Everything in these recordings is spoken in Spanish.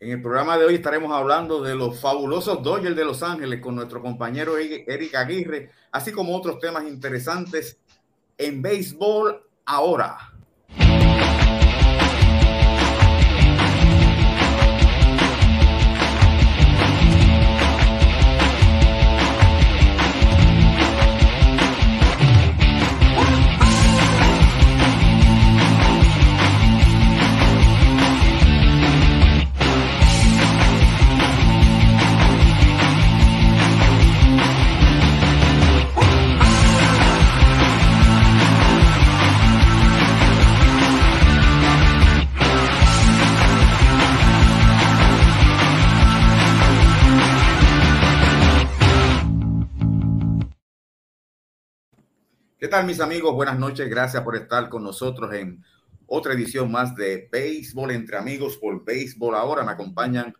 En el programa de hoy estaremos hablando de los fabulosos Dodgers de Los Ángeles con nuestro compañero Eric Aguirre, así como otros temas interesantes en béisbol ahora. ¿Qué tal mis amigos? Buenas noches. Gracias por estar con nosotros en otra edición más de Béisbol entre amigos por Béisbol. Ahora me acompañan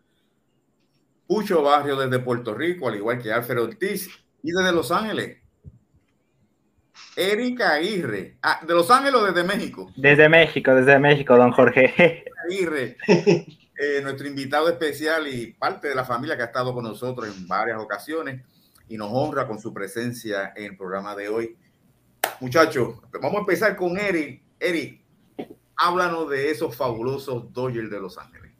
Pucho Barrio desde Puerto Rico, al igual que Alfredo Ortiz y desde Los Ángeles. Erika Aguirre. Ah, ¿De Los Ángeles o desde México? Desde México, desde México, don Jorge. Aguirre, eh, nuestro invitado especial y parte de la familia que ha estado con nosotros en varias ocasiones y nos honra con su presencia en el programa de hoy. Muchachos, vamos a empezar con Eric. Eric, háblanos de esos fabulosos Dodgers de Los Ángeles.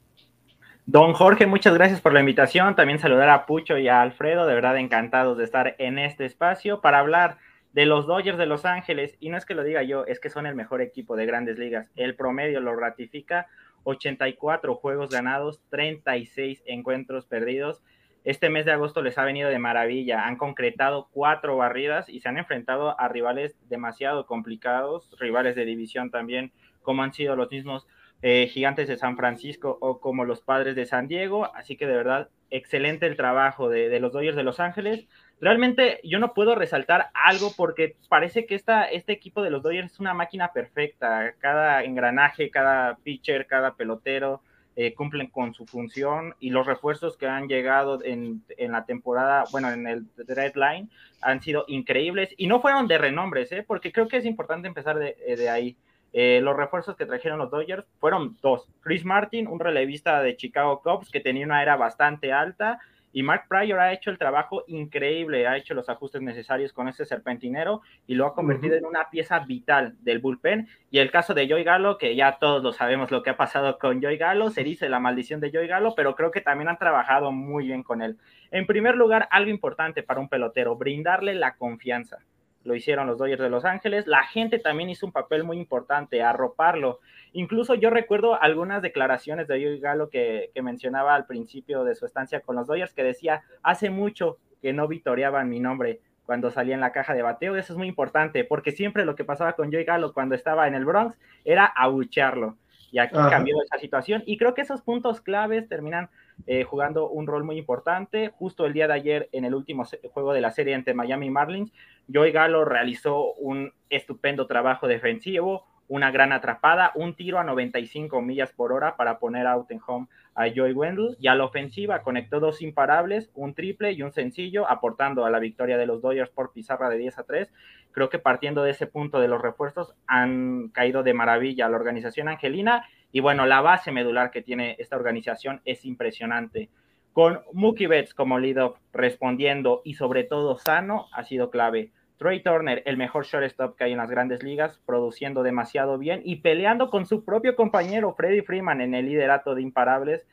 Don Jorge, muchas gracias por la invitación. También saludar a Pucho y a Alfredo, de verdad encantados de estar en este espacio para hablar de los Dodgers de Los Ángeles. Y no es que lo diga yo, es que son el mejor equipo de grandes ligas. El promedio lo ratifica, 84 juegos ganados, 36 encuentros perdidos este mes de agosto les ha venido de maravilla. Han concretado cuatro barridas y se han enfrentado a rivales demasiado complicados, rivales de división también, como han sido los mismos eh, gigantes de San Francisco o como los padres de San Diego. Así que de verdad, excelente el trabajo de, los Dodgers de Los Ángeles. Realmente yo no puedo resaltar algo porque parece que esta, este equipo de los Dodgers es una máquina perfecta. Cada engranaje, cada pitcher, cada pelotero eh, cumplen con su función y los refuerzos que han llegado en, la temporada, bueno, en el deadline, han sido increíbles y no fueron de renombres, ¿eh? porque creo que es importante empezar de, eh, ahí. Eh, los refuerzos que trajeron los Dodgers fueron dos. Chris Martin, un relevista de Chicago Cubs que tenía una era bastante alta y Mark Pryor ha hecho el trabajo increíble, ha hecho los ajustes necesarios con ese serpentinero y lo ha convertido en una pieza vital del bullpen. Y el caso de Joy Galo, que ya todos lo sabemos lo que ha pasado con Joy Galo, se dice la maldición de Joy Galo, pero creo que también han trabajado muy bien con él. En primer lugar, algo importante para un pelotero, brindarle la confianza lo hicieron los Dodgers de Los Ángeles. La gente también hizo un papel muy importante, arroparlo. Incluso yo recuerdo algunas declaraciones de Joey Galo que, que, mencionaba al principio de su estancia con los Dodgers, que decía, hace mucho que no vitoreaban mi nombre cuando salía en la caja de bateo. Eso es muy importante, porque siempre lo que pasaba con Joey Galo cuando estaba en el Bronx era abuchearlo. Y aquí cambió esa situación. Y creo que esos puntos claves terminan eh, jugando un rol muy importante. Justo el día de ayer, en el último juego de la serie entre Miami Marlins, Joey Galo realizó un estupendo trabajo defensivo, una gran atrapada, un tiro a 95 millas por hora para poner out en home a Joey Wendell y a la ofensiva conectó dos imparables, un triple y un sencillo, aportando a la victoria de los Dodgers por pizarra de 10 a 3. Creo que partiendo de ese punto de los refuerzos han caído de maravilla la organización angelina y bueno, la base medular que tiene esta organización es impresionante. Con Mookie Betts como lead respondiendo y sobre todo sano ha sido clave. Trey Turner, el mejor shortstop que hay en las grandes ligas, produciendo demasiado bien y peleando con su propio compañero Freddie Freeman en el liderato de imparables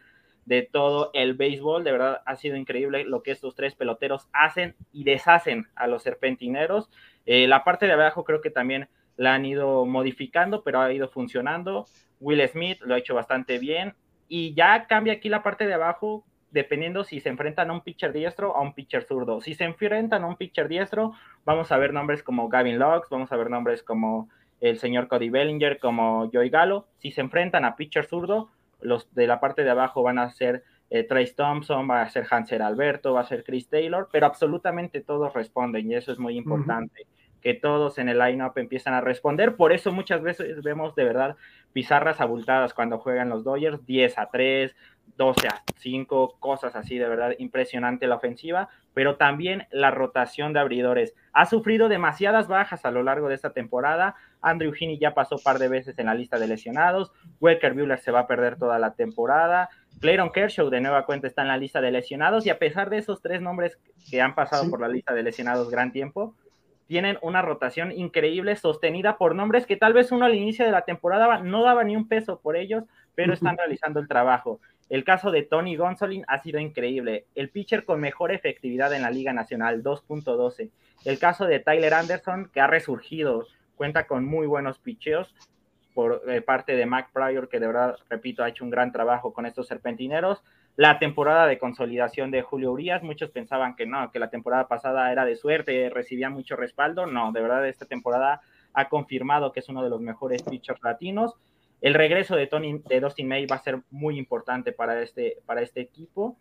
de todo el béisbol. De verdad ha sido increíble lo que estos tres peloteros hacen y deshacen a los serpentineros. Eh, la parte de abajo creo que también la han ido modificando, pero ha ido funcionando. Will Smith lo ha hecho bastante bien. Y ya cambia aquí la parte de abajo, dependiendo si se enfrentan a un pitcher diestro o a un pitcher zurdo. Si se enfrentan a un pitcher diestro, vamos a ver nombres como Gavin Locks, vamos a ver nombres como el señor Cody Bellinger, como Joey Gallo. Si se enfrentan a pitcher zurdo, los de la parte de abajo van a ser eh, Trace Thompson, va a ser Hanser Alberto, va a ser Chris Taylor, pero absolutamente todos responden y eso es muy importante que todos en el line-up empiezan a responder. Por eso muchas veces vemos de verdad pizarras abultadas cuando juegan los Dodgers, 10 a 3, 12 a 5, cosas así, de verdad impresionante la ofensiva, pero también la rotación de abridores. Ha sufrido demasiadas bajas a lo largo de esta temporada. Andrew Heaney ya pasó un par de veces en la lista de lesionados. Walker Buehler se va a perder toda la temporada. Clayton Kershaw de nueva cuenta está en la lista de lesionados y a pesar de esos tres nombres que han pasado por la lista de lesionados gran tiempo, tienen una rotación increíble sostenida por nombres que tal vez uno al inicio de la temporada no daba ni un peso por ellos, pero están realizando el trabajo. El caso de Tony Gonsolin ha sido increíble. El pitcher con mejor efectividad en la Liga Nacional, 2.12. El caso de Tyler Anderson, que ha resurgido, cuenta con muy buenos picheos por eh, parte de Mac Pryor, que de verdad, repito, ha hecho un gran trabajo con estos serpentineros. La temporada de consolidación de Julio Urias, muchos pensaban que no, que la temporada pasada era de suerte, recibía mucho respaldo. No, de verdad, esta temporada ha confirmado que es uno de los mejores pitchers latinos. El regreso de, Tony, de Dustin May va a ser muy importante para este, para este equipo.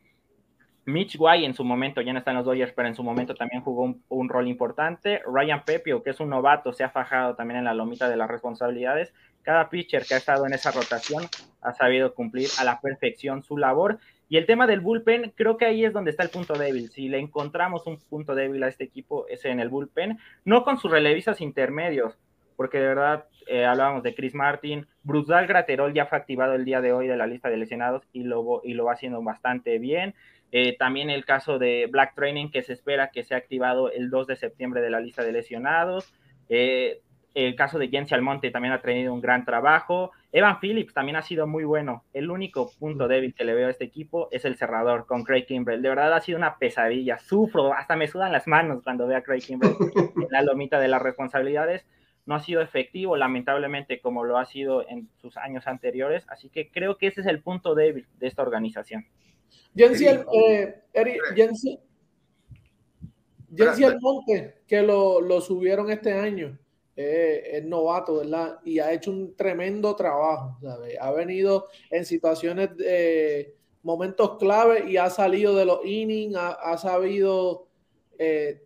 Mitch White en su momento, ya no está en los Dodgers, pero en su momento también jugó un, rol importante. Ryan Pepio, que es un novato, se ha fajado también en la lomita de las responsabilidades. Cada pitcher que ha estado en esa rotación ha sabido cumplir a la perfección su labor. Y el tema del bullpen, creo que ahí es donde está el punto débil. Si le encontramos un punto débil a este equipo, es en el bullpen, no con sus relevistas intermedios, porque de verdad eh, hablábamos de Chris Martin, Brutal Graterol ya fue activado el día de hoy de la lista de lesionados y lo, y lo va haciendo bastante bien. Eh, también el caso de Black Training, que se espera que sea activado el 2 de septiembre de la lista de lesionados. Eh, el caso de Jensi Almonte también ha tenido un gran trabajo. Evan Phillips también ha sido muy bueno. El único punto débil que le veo a este equipo es el cerrador con Craig Kimbrell. De verdad ha sido una pesadilla. Sufro, hasta me sudan las manos cuando veo a Craig Kimbrell en la lomita de las responsabilidades. No ha sido efectivo, lamentablemente, como lo ha sido en sus años anteriores. Así que creo que ese es el punto débil de esta organización. Jensi, eh, Almonte, que lo, lo, subieron este año, eh, es novato, ¿verdad? Y ha hecho un tremendo trabajo, ¿sabes? Ha venido en situaciones de momentos clave y ha salido de los innings, ha, sabido eh,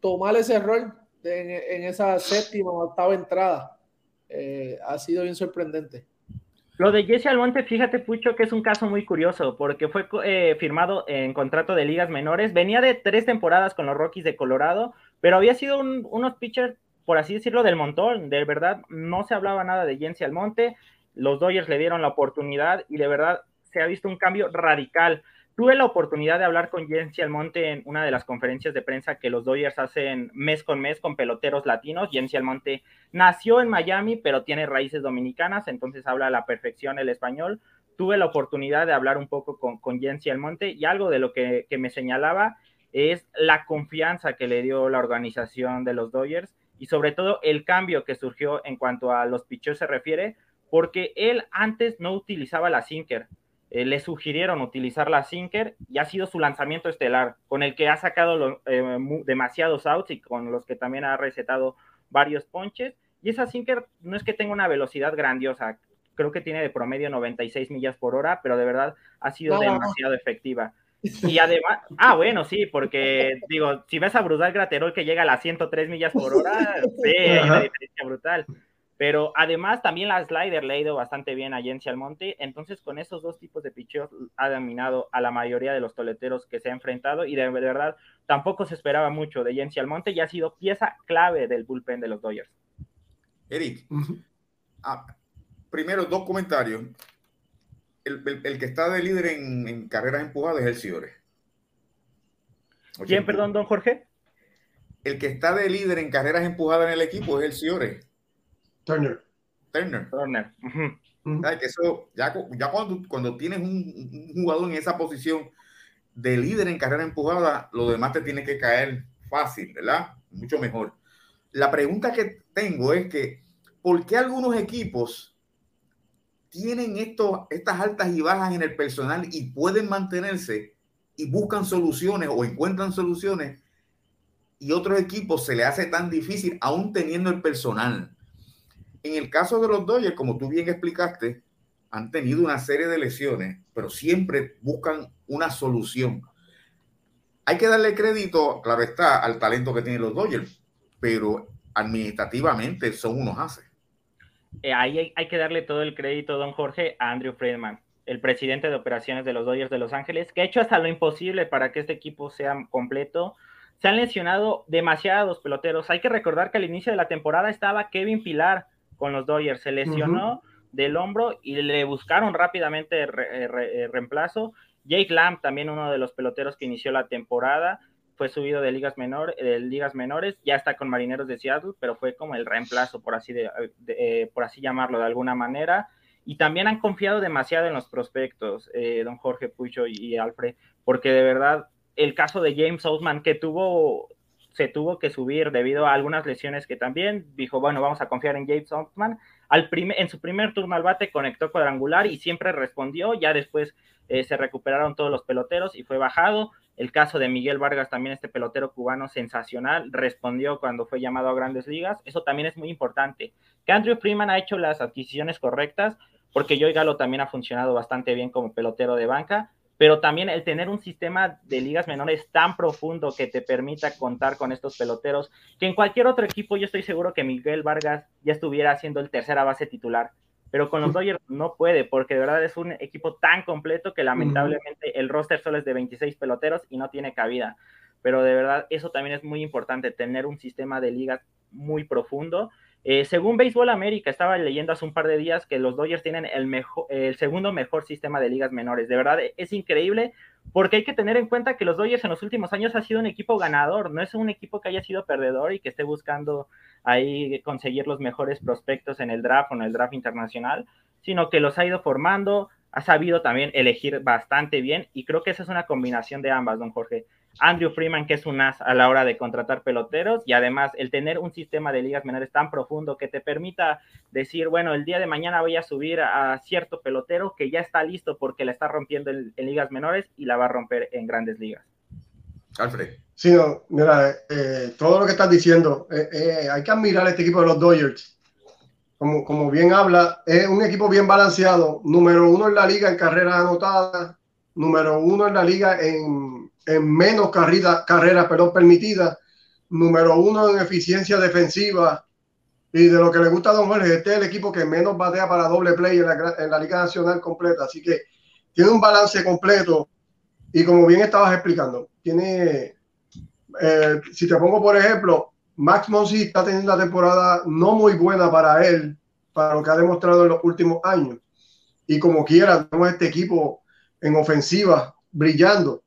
tomar ese rol en, esa séptima o octava entrada. Eh, ha sido bien sorprendente. Lo de Jesse Almonte, fíjate, Pucho, que es un caso muy curioso, porque fue eh, firmado en contrato de ligas menores, venía de tres temporadas con los Rockies de Colorado, pero había sido unos pitchers, por así decirlo, del montón, de verdad, no se hablaba nada de Jesse Almonte, los Dodgers le dieron la oportunidad y de verdad se ha visto un cambio radical. Tuve la oportunidad de hablar con Jensi Almonte en una de las conferencias de prensa que los Dodgers hacen mes con mes con peloteros latinos. Jensi Almonte nació en Miami, pero tiene raíces dominicanas, entonces habla a la perfección el español. Tuve la oportunidad de hablar un poco con, con Jensi Almonte y algo de lo que, que me señalaba es la confianza que le dio la organización de los Dodgers y sobre todo el cambio que surgió en cuanto a los pitchers se refiere, porque él antes no utilizaba la sinker eh, le sugirieron utilizar la Sinker y ha sido su lanzamiento estelar, con el que ha sacado eh, demasiados outs y con los que también ha recetado varios ponches. Y esa Sinker no es que tenga una velocidad grandiosa, creo que tiene de promedio 96 millas por hora, pero de verdad ha sido demasiado efectiva. Y además, ah, bueno, sí, porque digo, si ves a Brutal Graterol que llega a las 103 millas por hora, sí, hay una diferencia brutal. Pero además también la slider le ha ido bastante bien a Jensi Almonte. Entonces con esos dos tipos de picheos ha dominado a la mayoría de los toleteros que se ha enfrentado y de, verdad tampoco se esperaba mucho de Jensi Almonte y ha sido pieza clave del bullpen de los Dodgers. Eric, ah, primero dos comentarios. El, que está de líder en, carreras empujadas es el Ciore. ¿Quién, perdón, don Jorge? El que está de líder en carreras empujadas en el equipo es el Ciore. Turner. Turner. Turner. Que eso, ya, ya cuando, cuando tienes un, jugador en esa posición de líder en carrera empujada, lo demás te tiene que caer fácil, ¿verdad? Mucho mejor. La pregunta que tengo es que, ¿por qué algunos equipos tienen esto, estas altas y bajas en el personal y pueden mantenerse y buscan soluciones o encuentran soluciones y otros equipos se le hace tan difícil aún teniendo el personal? En el caso de los Dodgers, como tú bien explicaste, han tenido una serie de lesiones, pero siempre buscan una solución. Hay que darle crédito, claro está, al talento que tienen los Dodgers, pero administrativamente son unos haces. Eh, ahí hay, que darle todo el crédito, don Jorge, a Andrew Friedman, el presidente de operaciones de los Dodgers de Los Ángeles, que ha hecho hasta lo imposible para que este equipo sea completo. Se han lesionado demasiados peloteros. Hay que recordar que al inicio de la temporada estaba Kevin Pilar, con los Dodgers. Se lesionó del hombro y le buscaron rápidamente reemplazo. Jake Lamb, también uno de los peloteros que inició la temporada, fue subido de ligas, menor, de ligas menores, ya está con Marineros de Seattle, pero fue como el reemplazo, por así, de, eh, por así llamarlo de alguna manera. Y también han confiado demasiado en los prospectos, eh, don Jorge Pucho y, Alfred, porque de verdad el caso de James Ousman, que tuvo, se tuvo que subir debido a algunas lesiones que también dijo, bueno, vamos a confiar en James Ousman. Al en su primer turno al bate conectó cuadrangular y siempre respondió, ya después eh, se recuperaron todos los peloteros y fue bajado. El caso de Miguel Vargas, también este pelotero cubano sensacional, respondió cuando fue llamado a grandes ligas. Eso también es muy importante. Que Andrew Freeman ha hecho las adquisiciones correctas, porque Joey Galo también ha funcionado bastante bien como pelotero de banca, pero también el tener un sistema de ligas menores tan profundo que te permita contar con estos peloteros, que en cualquier otro equipo yo estoy seguro que Miguel Vargas ya estuviera haciendo el tercera base titular pero con los Dodgers no puede, porque de verdad es un equipo tan completo que lamentablemente el roster solo es de 26 peloteros y no tiene cabida. Pero de verdad, eso también es muy importante, tener un sistema de ligas muy profundo eh, según Béisbol América, estaba leyendo hace un par de días que los Dodgers tienen el, el segundo mejor sistema de ligas menores. De verdad, es increíble porque hay que tener en cuenta que los Dodgers en los últimos años ha sido un equipo ganador, no es un equipo que haya sido perdedor y que esté buscando ahí conseguir los mejores prospectos en el draft o en el draft internacional, sino que los ha ido formando, ha sabido también elegir bastante bien y creo que esa es una combinación de ambas, don Jorge. Andrew Freeman, que es un as a la hora de contratar peloteros, y además el tener un sistema de ligas menores tan profundo que te permita decir, bueno, el día de mañana voy a subir a cierto pelotero que ya está listo porque la está rompiendo en, ligas menores y la va a romper en grandes ligas. Alfred. Sí, mira, eh, todo lo que estás diciendo, eh, eh, hay que admirar este equipo de los Dodgers. Como, como bien habla, es un equipo bien balanceado, número uno en la liga en carreras anotadas, número uno en la liga en en menos carreras, carreras permitidas, número uno en eficiencia defensiva. Y de lo que le gusta a Don Jorge, este es el equipo que menos batea para doble play en la, Liga Nacional completa. Así que tiene un balance completo. Y como bien estabas explicando, tiene, eh, si te pongo por ejemplo, Max Monsi está teniendo una temporada no muy buena para él, para lo que ha demostrado en los últimos años. Y como quiera, tenemos este equipo en ofensiva brillando.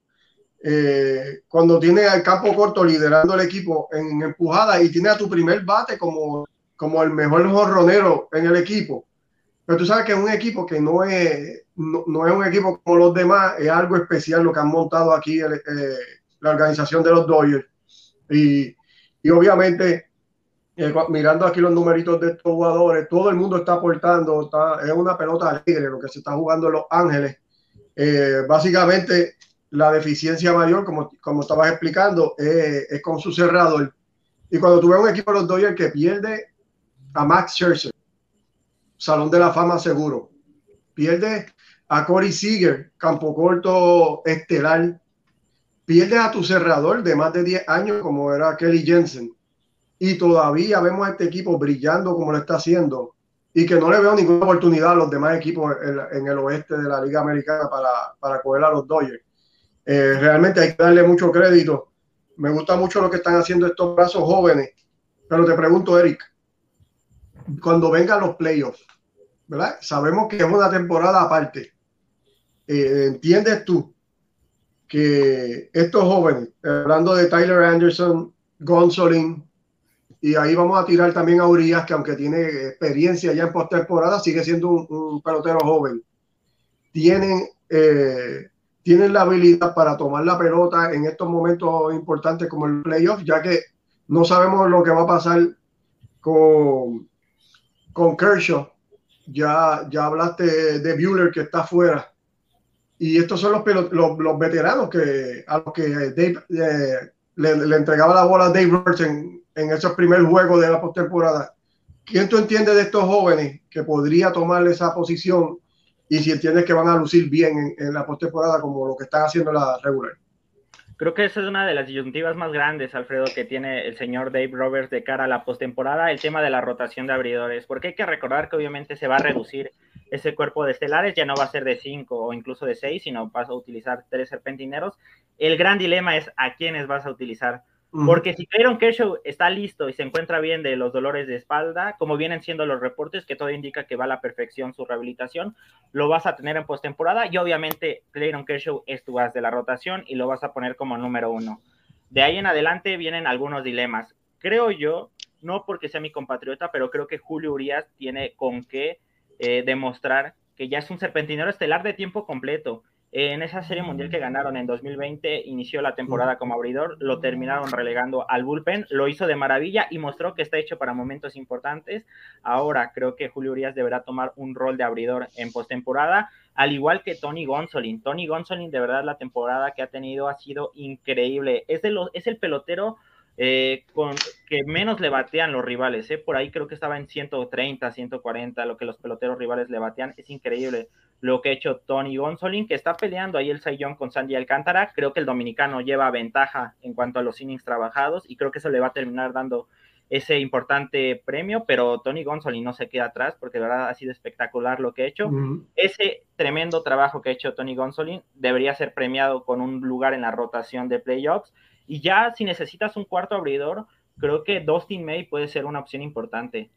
Eh, cuando tiene al campo corto liderando el equipo en empujada y tiene a tu primer bate como, como el mejor jorronero en el equipo. Pero tú sabes que es un equipo que no es, no, es un equipo como los demás, es algo especial lo que han montado aquí eh, la organización de los Dodgers. Y, y obviamente, eh, mirando aquí los numeritos de estos jugadores, todo el mundo está aportando, está, es una pelota alegre lo que se está jugando en Los Ángeles. básicamente, la deficiencia mayor, como, como estabas explicando, es con su cerrador. Y cuando tuve un equipo de los Dodgers que pierde a Max Scherzer, Salón de la Fama seguro, pierde a Corey Seager, campo corto estelar, pierde a tu cerrador de más de 10 años como era Kelly Jensen, y todavía vemos a este equipo brillando como lo está haciendo, y que no le veo ninguna oportunidad a los demás equipos en, el oeste de la Liga Americana para, para coger a los Dodgers. Eh, realmente hay que darle mucho crédito. Me gusta mucho lo que están haciendo estos brazos jóvenes. Pero te pregunto, Eric, cuando vengan los playoffs, ¿verdad? Sabemos que es una temporada aparte. Eh, ¿Entiendes tú que estos jóvenes, hablando de Tyler Anderson, Gonsolin, y ahí vamos a tirar también a Urias, que aunque tiene experiencia ya en postemporada, sigue siendo un, pelotero joven. Tienen eh, tienen la habilidad para tomar la pelota en estos momentos importantes como el playoff, ya que no sabemos lo que va a pasar con, con Kershaw. Ya, ya hablaste de Bueller que está afuera. Y estos son los, los, veteranos que, a los que Dave, eh, le, entregaba la bola a Dave Roberts en, en esos primeros juegos de la postemporada. ¿Quién tú entiendes de estos jóvenes que podría tomar esa posición y si entiendes que van a lucir bien en, la postemporada como lo que están haciendo la regular. Creo que esa es una de las disyuntivas más grandes, Alfredo, que tiene el señor Dave Roberts de cara a la postemporada, el tema de la rotación de abridores, porque hay que recordar que obviamente se va a reducir ese cuerpo de estelares, ya no va a ser de cinco o incluso de seis, sino vas a utilizar tres serpentineros. El gran dilema es a quiénes vas a utilizar Porque si Clayton Kershaw está listo y se encuentra bien de los dolores de espalda, como vienen siendo los reportes, que todo indica que va a la perfección su rehabilitación, lo vas a tener en postemporada y obviamente Clayton Kershaw es tu as de la rotación y lo vas a poner como número uno. De ahí en adelante vienen algunos dilemas. Creo yo, no porque sea mi compatriota, pero creo que Julio Urias tiene con qué eh, demostrar que ya es un serpentinero estelar de tiempo completo en esa serie mundial que ganaron en 2020, inició la temporada como abridor, lo terminaron relegando al bullpen, lo hizo de maravilla y mostró que está hecho para momentos importantes. Ahora creo que Julio Urias deberá tomar un rol de abridor en postemporada, al igual que Tony Gonsolin. Tony Gonsolin, de verdad, la temporada que ha tenido ha sido increíble. Es, de los, es el pelotero eh, con que menos le batean los rivales. ¿eh? Por ahí creo que estaba en 130, 140, lo que los peloteros rivales le batean. Es increíble lo que ha hecho Tony Gonsolin, que está peleando ahí el Sayón con Sandy Alcántara. Creo que el dominicano lleva ventaja en cuanto a los innings trabajados y creo que eso le va a terminar dando ese importante premio, pero Tony Gonsolin no se queda atrás porque de verdad ha sido espectacular lo que ha hecho. Ese tremendo trabajo que ha hecho Tony Gonsolin debería ser premiado con un lugar en la rotación de playoffs y ya si necesitas un cuarto abridor, creo que Dustin May puede ser una opción importante.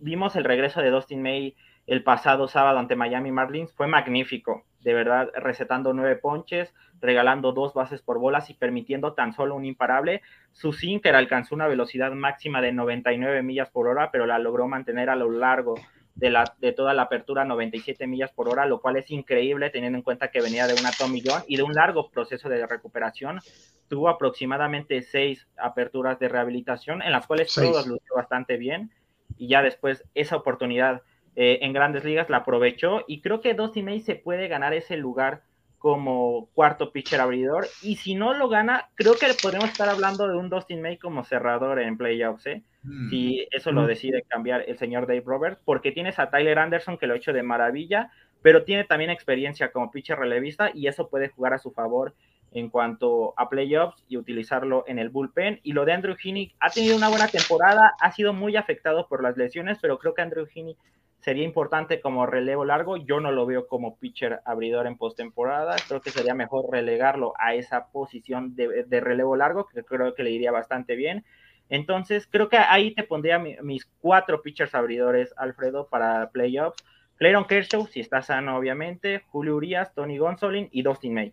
Vimos el regreso de Dustin May el pasado sábado ante Miami Marlins, fue magnífico, de verdad, recetando nueve ponches, regalando dos bases por bolas y permitiendo tan solo un imparable. Su sinker alcanzó una velocidad máxima de 99 millas por hora, pero la logró mantener a lo largo de, la, de toda la apertura 97 millas por hora, lo cual es increíble teniendo en cuenta que venía de una Tommy John y de un largo proceso de recuperación. Tuvo aproximadamente seis aperturas de rehabilitación, en las cuales todos lució bastante bien, y ya después esa oportunidad eh, en grandes ligas la aprovechó, y creo que Dusty May se puede ganar ese lugar como cuarto pitcher abridor. Y si no lo gana, creo que podemos estar hablando de un Dustin May como cerrador en playoffs, ¿eh? Mm. Si eso lo mm. decide cambiar el señor Dave Roberts, porque tienes a Tyler Anderson que lo ha hecho de maravilla, pero tiene también experiencia como pitcher relevista y eso puede jugar a su favor en cuanto a playoffs y utilizarlo en el bullpen. Y lo de Andrew Heaney ha tenido una buena temporada, ha sido muy afectado por las lesiones, pero creo que Andrew Heaney sería importante como relevo largo. Yo no lo veo como pitcher abridor en postemporada. Creo que sería mejor relegarlo a esa posición de, relevo largo, que creo que le iría bastante bien. Entonces, creo que ahí te pondría mis cuatro pitchers abridores, Alfredo, para playoffs. Clayton Kershaw, si está sano, obviamente. Julio Urias, Tony Gonsolin y Dustin May.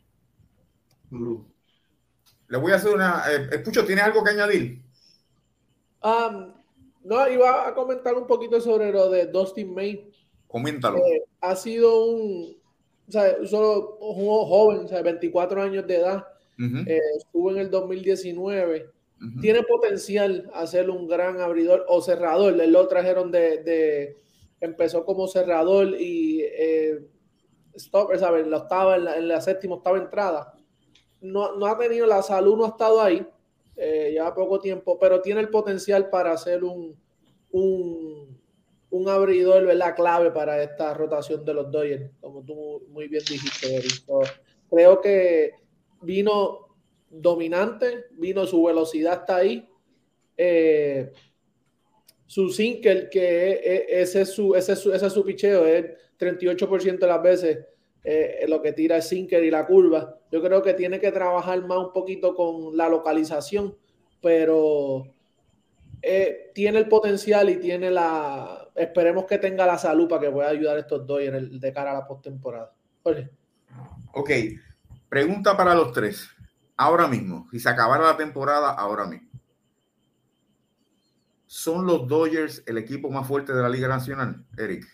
Le voy a hacer una. Eh, Pucho, ¿tiene algo que añadir? Um, no, iba a comentar un poquito sobre lo de Dustin May. Coméntalo. Eh, ha sido un, o sea, solo un joven, o sea, 24 años de edad. Eh, estuvo en el 2019. Tiene potencial a ser un gran abridor o cerrador. Lo trajeron de, empezó como cerrador y eh, stop, ¿sabes? Lo estaba en la, en la séptima, octava entrada. No, no ha tenido la salud, no ha estado ahí eh, lleva poco tiempo, pero tiene el potencial para ser un, un, un abridor, ¿verdad? Clave para esta rotación de los Dodgers, como tú muy bien dijiste, creo que vino dominante, vino su velocidad está ahí. Eh, su sinker, que ese es su, ese es su, ese es su picheo, es 38% de las veces eh, lo que tira el sinker y la curva. Yo creo que tiene que trabajar más un poquito con la localización, pero eh, tiene el potencial y tiene la. Esperemos que tenga la salud para que pueda ayudar a estos dos de cara a la postemporada. Ok, pregunta para los tres. Ahora mismo, si se acabara la temporada, ahora mismo. ¿Son los Dodgers el equipo más fuerte de la Liga Nacional, Eric?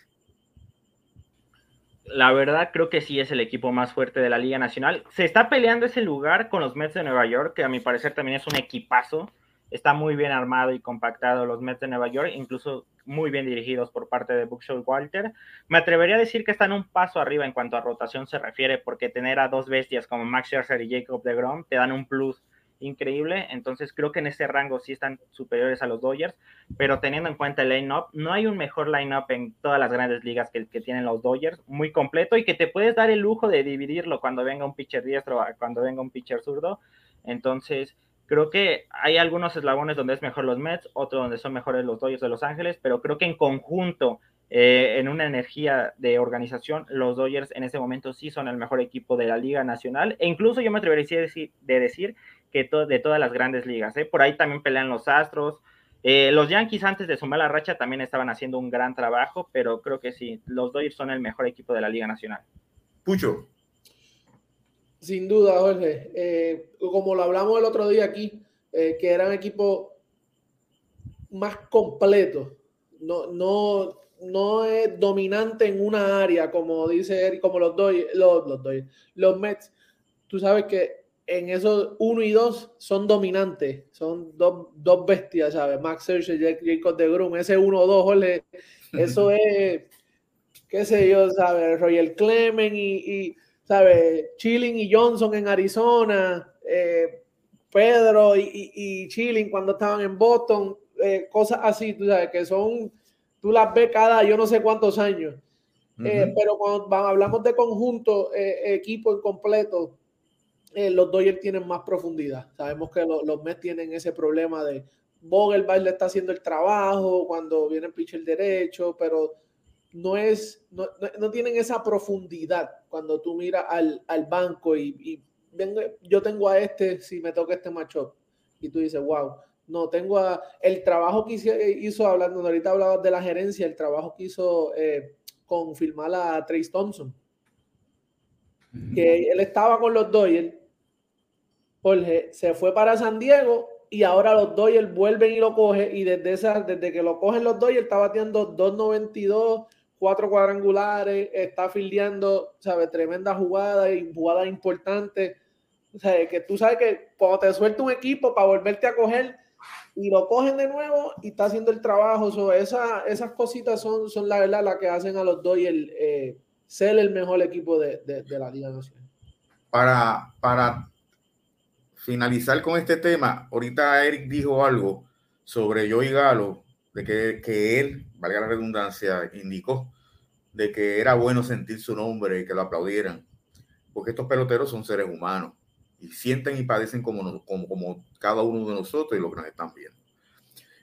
La verdad creo que sí es el equipo más fuerte de la Liga Nacional. Se está peleando ese lugar con los Mets de Nueva York, que a mi parecer también es un equipazo. Está muy bien armado y compactado los Mets de Nueva York, incluso muy bien dirigidos por parte de Bookshow Walter. Me atrevería a decir que están un paso arriba en cuanto a rotación se refiere, porque tener a dos bestias como Max Scherzer y Jacob DeGrom te dan un plus increíble. Entonces creo que en ese rango sí están superiores a los Dodgers, pero teniendo en cuenta el line-up, no hay un mejor line-up en todas las grandes ligas que el que tienen los Dodgers, muy completo y que te puedes dar el lujo de dividirlo cuando venga un pitcher diestro, cuando venga un pitcher zurdo. Entonces creo que hay algunos eslabones donde es mejor los Mets, otros donde son mejores los Dodgers de Los Ángeles, pero creo que en conjunto eh, en una energía de organización, los Dodgers en ese momento sí son el mejor equipo de la Liga Nacional. E incluso yo me atrevería a decir, de decir que de todas las grandes ligas. ¿eh? Por ahí también pelean los Astros. Eh, los Yankees antes de sumar la racha también estaban haciendo un gran trabajo, pero creo que sí, los Dodgers son el mejor equipo de la Liga Nacional. Pucho. Sin duda, Jorge. Eh, como lo hablamos el otro día aquí, que era un equipo más completo. No, no, no es dominante en una área, como dice Eric, como los Dodgers, los, los, los Mets. Tú sabes que en esos uno y dos son dominantes, son dos, dos bestias, ¿sabes? Max Scherzer, Jacob de Grum, ese 1-2, Jorge, eso es, qué sé yo, ¿sabes? Royal Clement y, y ¿sabes? Chilling y Johnson en Arizona, eh, Pedro y, y, Chilling cuando estaban en Boston, eh, cosas así, tú sabes, que son tú las ves cada yo no sé cuántos años. Eh, pero cuando hablamos de conjunto, eh, equipo en completo, eh, los Dodgers tienen más profundidad. Sabemos que los Mets tienen ese problema de Vogelbach le está haciendo el trabajo cuando viene el pitcher derecho, pero no es, no, no, tienen esa profundidad cuando tú miras al, al banco y, y vengo, yo tengo a este si me toca este matchup y tú dices, wow, no, tengo el trabajo que hizo, hablando, ahorita hablabas de la gerencia, el trabajo que hizo eh, con firmar a Trace Thompson. Que él estaba con los Dodgers, Jorge se fue para San Diego y ahora los Dodgers vuelven y lo cogen y desde esa, desde que lo cogen los Dodgers está bateando 2.92, cuatro cuadrangulares, está fildeando, sabe, tremenda jugada y jugadas importantes. O sea, que tú sabes que cuando te suelta un equipo para volverte a coger, y lo cogen de nuevo y está haciendo el trabajo. So, esa, esas cositas son, son la verdad las que hacen a los el eh, ser el mejor equipo de, de, la Liga Nacional. Para, para finalizar con este tema, ahorita Eric dijo algo sobre Joey Galo, de que, que él, valga la redundancia, indicó de que era bueno sentir su nombre y que lo aplaudieran, porque estos peloteros son seres humanos y sienten y padecen como, como, como cada uno de nosotros y los que nos están viendo.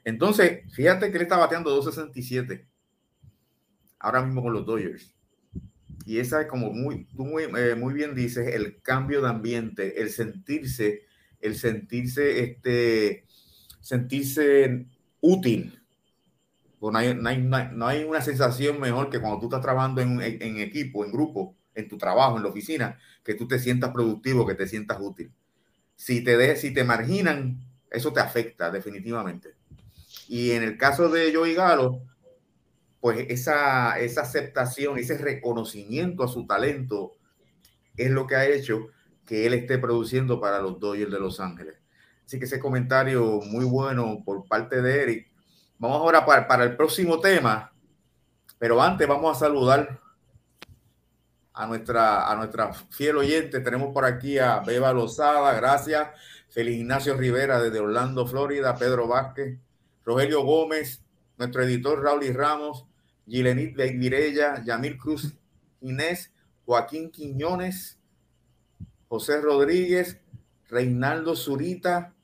Entonces, fíjate que él está bateando 267 ahora mismo con los Dodgers. Y esa es como muy, muy, eh, muy bien dices, el cambio de ambiente, el sentirse, el sentirse, este, sentirse útil. No hay, no, hay, no hay, una sensación mejor que cuando tú estás trabajando en, en equipo, en grupo, en tu trabajo, en la oficina, que tú te sientas productivo, que te sientas útil. Si te, de, si te marginan, eso te afecta definitivamente. Y en el caso de Joey Galo, pues esa, esa aceptación, ese reconocimiento a su talento es lo que ha hecho que él esté produciendo para los Dodgers de Los Ángeles. Así que ese comentario muy bueno por parte de Eric. Vamos ahora para, para el próximo tema, pero antes vamos a saludar a nuestra, a nuestra fiel oyente. Tenemos por aquí a Beba Lozada, gracias. Feliz Ignacio Rivera desde Orlando, Florida. Pedro Vázquez, Rogelio Gómez, nuestro editor Raúl y Ramos, Gilenit Virella, Yamil Cruz Inés, Joaquín Quiñones, José Rodríguez, Reinaldo Zurita,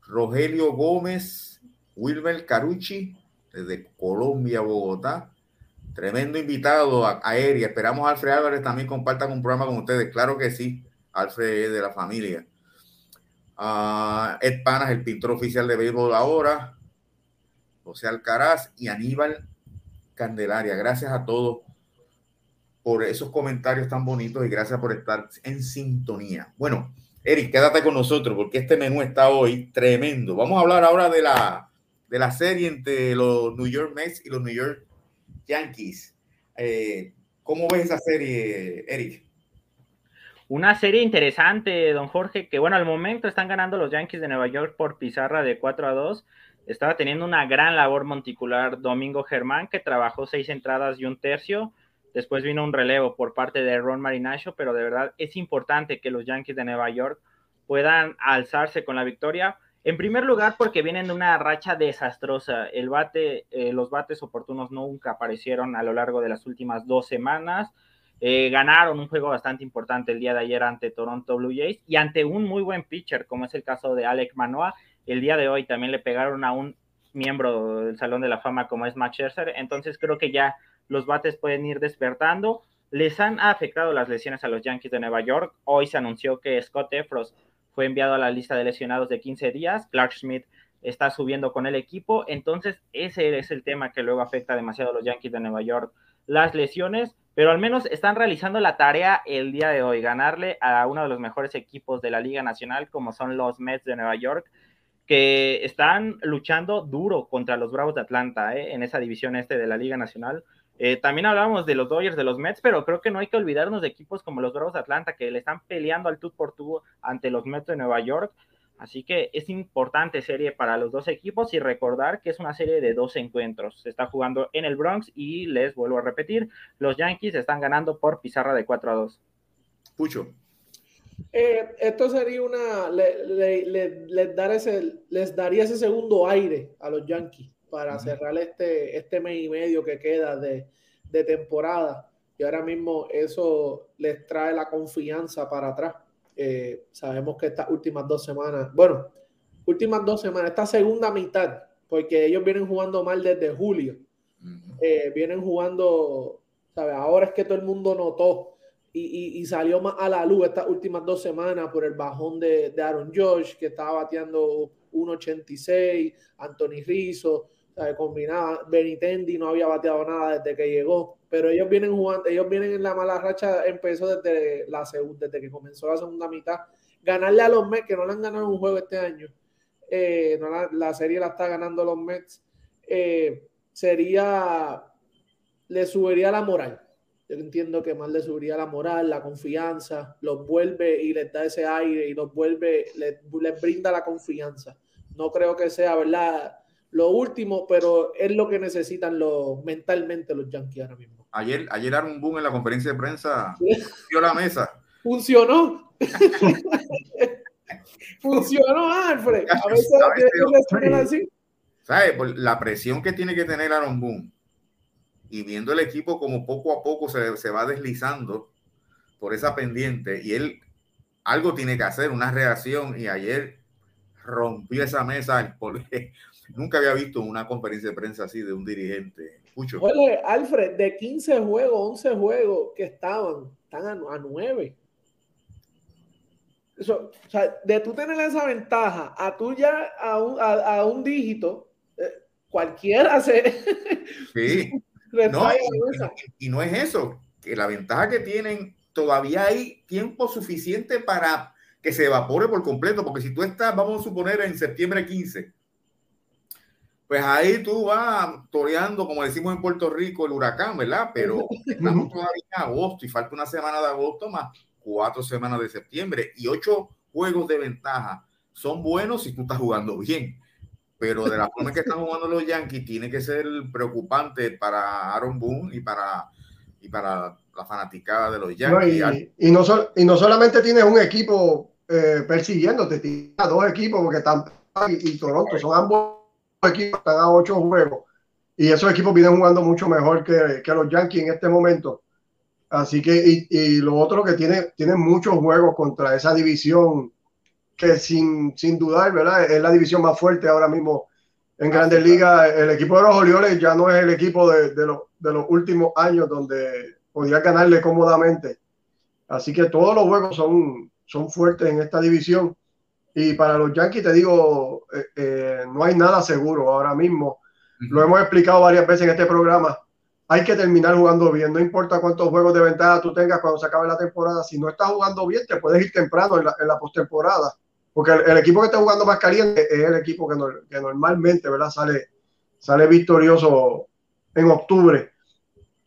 Rogelio Gómez, Wilmer Carucci, desde Colombia, Bogotá, Tremendo invitado a, a Eri. Esperamos a Alfred Álvarez también compartan un programa con ustedes. Claro que sí. Alfred de la familia. Uh, Ed Panas, el pintor oficial de béisbol ahora. José Alcaraz y Aníbal Candelaria. Gracias a todos por esos comentarios tan bonitos y gracias por estar en sintonía. Bueno, Eric, quédate con nosotros porque este menú está hoy tremendo. Vamos a hablar ahora de la, de la serie entre los New York Mets y los New York Yankees. Eh, ¿Cómo ves esa serie, Eric? Una serie interesante, don Jorge, que bueno, al momento están ganando los Yankees de Nueva York por pizarra de 4 a 2. Estaba teniendo una gran labor monticular Domingo Germán, que trabajó seis entradas y un tercio. Después vino un relevo por parte de Ron Marinacho, pero de verdad es importante que los Yankees de Nueva York puedan alzarse con la victoria en primer lugar, porque vienen de una racha desastrosa. El bate, eh, los bates oportunos nunca aparecieron a lo largo de las últimas dos semanas. Eh, ganaron un juego bastante importante el día de ayer ante Toronto Blue Jays y ante un muy buen pitcher, como es el caso de Alec Manoa. El día de hoy también le pegaron a un miembro del Salón de la Fama como es Max Scherzer. Entonces creo que ya los bates pueden ir despertando. Les han afectado las lesiones a los Yankees de Nueva York. Hoy se anunció que Scott Efros fue enviado a la lista de lesionados de 15 días. Clark Schmidt está subiendo con el equipo. Entonces, ese es el tema que luego afecta demasiado a los Yankees de Nueva York. Las lesiones, pero al menos están realizando la tarea el día de hoy, ganarle a uno de los mejores equipos de la Liga Nacional, como son los Mets de Nueva York, que están luchando duro contra los Bravos de Atlanta ¿eh? en esa división este de la Liga Nacional. Eh, también hablábamos de los Dodgers, de los Mets, pero creo que no hay que olvidarnos de equipos como los Bravos de Atlanta que le están peleando al tú por tú ante los Mets de Nueva York. Así que es importante serie para los dos equipos y recordar que es una serie de dos encuentros. Se está jugando en el Bronx y les vuelvo a repetir, los Yankees están ganando por pizarra de 4 a 2. Pucho. Eh, esto sería una, les, dar ese, les daría ese segundo aire a los Yankees para cerrar este, este mes y medio que queda de, de temporada. Y ahora mismo eso les trae la confianza para atrás eh, sabemos que estas últimas dos semanas, bueno, últimas dos semanas, esta segunda mitad, porque ellos vienen jugando mal desde julio, eh, vienen jugando, ¿sabes? Ahora es que todo el mundo notó y, salió más a la luz estas últimas dos semanas por el bajón de, Aaron Josh, que estaba bateando 1.86, Anthony Rizzo, combinaba, Benitendi no había bateado nada desde que llegó, pero ellos vienen jugando, ellos vienen en la mala racha, empezó desde la desde que comenzó la segunda mitad. Ganarle a los Mets, que no le han ganado un juego este año, eh, la, serie la está ganando los Mets, eh, sería, le subiría la moral. Yo entiendo que más le subiría la moral, la confianza, los vuelve y les da ese aire y los vuelve, les, les brinda la confianza. No creo que sea, ¿verdad? lo último, pero es lo que necesitan los, mentalmente los Yankees ahora mismo. Ayer, ayer un boom en la conferencia de prensa, dio la mesa. Funcionó. Funcionó, Alfred. A veces así. ¿Sabes? Por la presión que tiene que tener Aaron Boone y viendo el equipo como poco a poco se, se va deslizando por esa pendiente y él algo tiene que hacer, una reacción y ayer rompió esa mesa porque Nunca había visto una conferencia de prensa así de un dirigente. Mucho. Oye, Alfred, de 15 juegos, 11 juegos que estaban, están a, 9. Eso, o sea, de tú tener esa ventaja a tú ya a un, a, un dígito, eh, cualquiera se. Sí. no, y, y no es eso, que la ventaja que tienen, todavía hay tiempo suficiente para que se evapore por completo, porque si tú estás, vamos a suponer, en septiembre 15 pues ahí tú vas toreando, como decimos en Puerto Rico, el huracán, ¿verdad? Pero estamos todavía en agosto y falta una semana de agosto más cuatro semanas de septiembre y ocho juegos de ventaja. Son buenos si tú estás jugando bien, pero de la forma que están jugando los Yankees tiene que ser preocupante para Aaron Boone y para, y para la fanaticada de los Yankees. y, no y no solamente tienes un equipo eh, persiguiéndote, tienes dos equipos porque están y, y Toronto son ambos equipos están a ocho juegos y esos equipos vienen jugando mucho mejor que, que los Yankees en este momento. Así que, y, y, lo otro que tiene, tiene muchos juegos contra esa división que sin, sin dudar, ¿verdad? Es la división más fuerte ahora mismo en Grandes Ligas. El equipo de los Orioles ya no es el equipo de, de, de los últimos años donde podía ganarle cómodamente. Así que todos los juegos son, son fuertes en esta división. Y para los Yankees, te digo, eh, eh, no hay nada seguro ahora mismo. Lo hemos explicado varias veces en este programa. Hay que terminar jugando bien. No importa cuántos juegos de ventaja tú tengas cuando se acabe la temporada. Si no estás jugando bien, te puedes ir temprano en la, en la postemporada. Porque el, equipo que está jugando más caliente es el equipo que, normalmente ¿verdad? Sale, sale victorioso en octubre.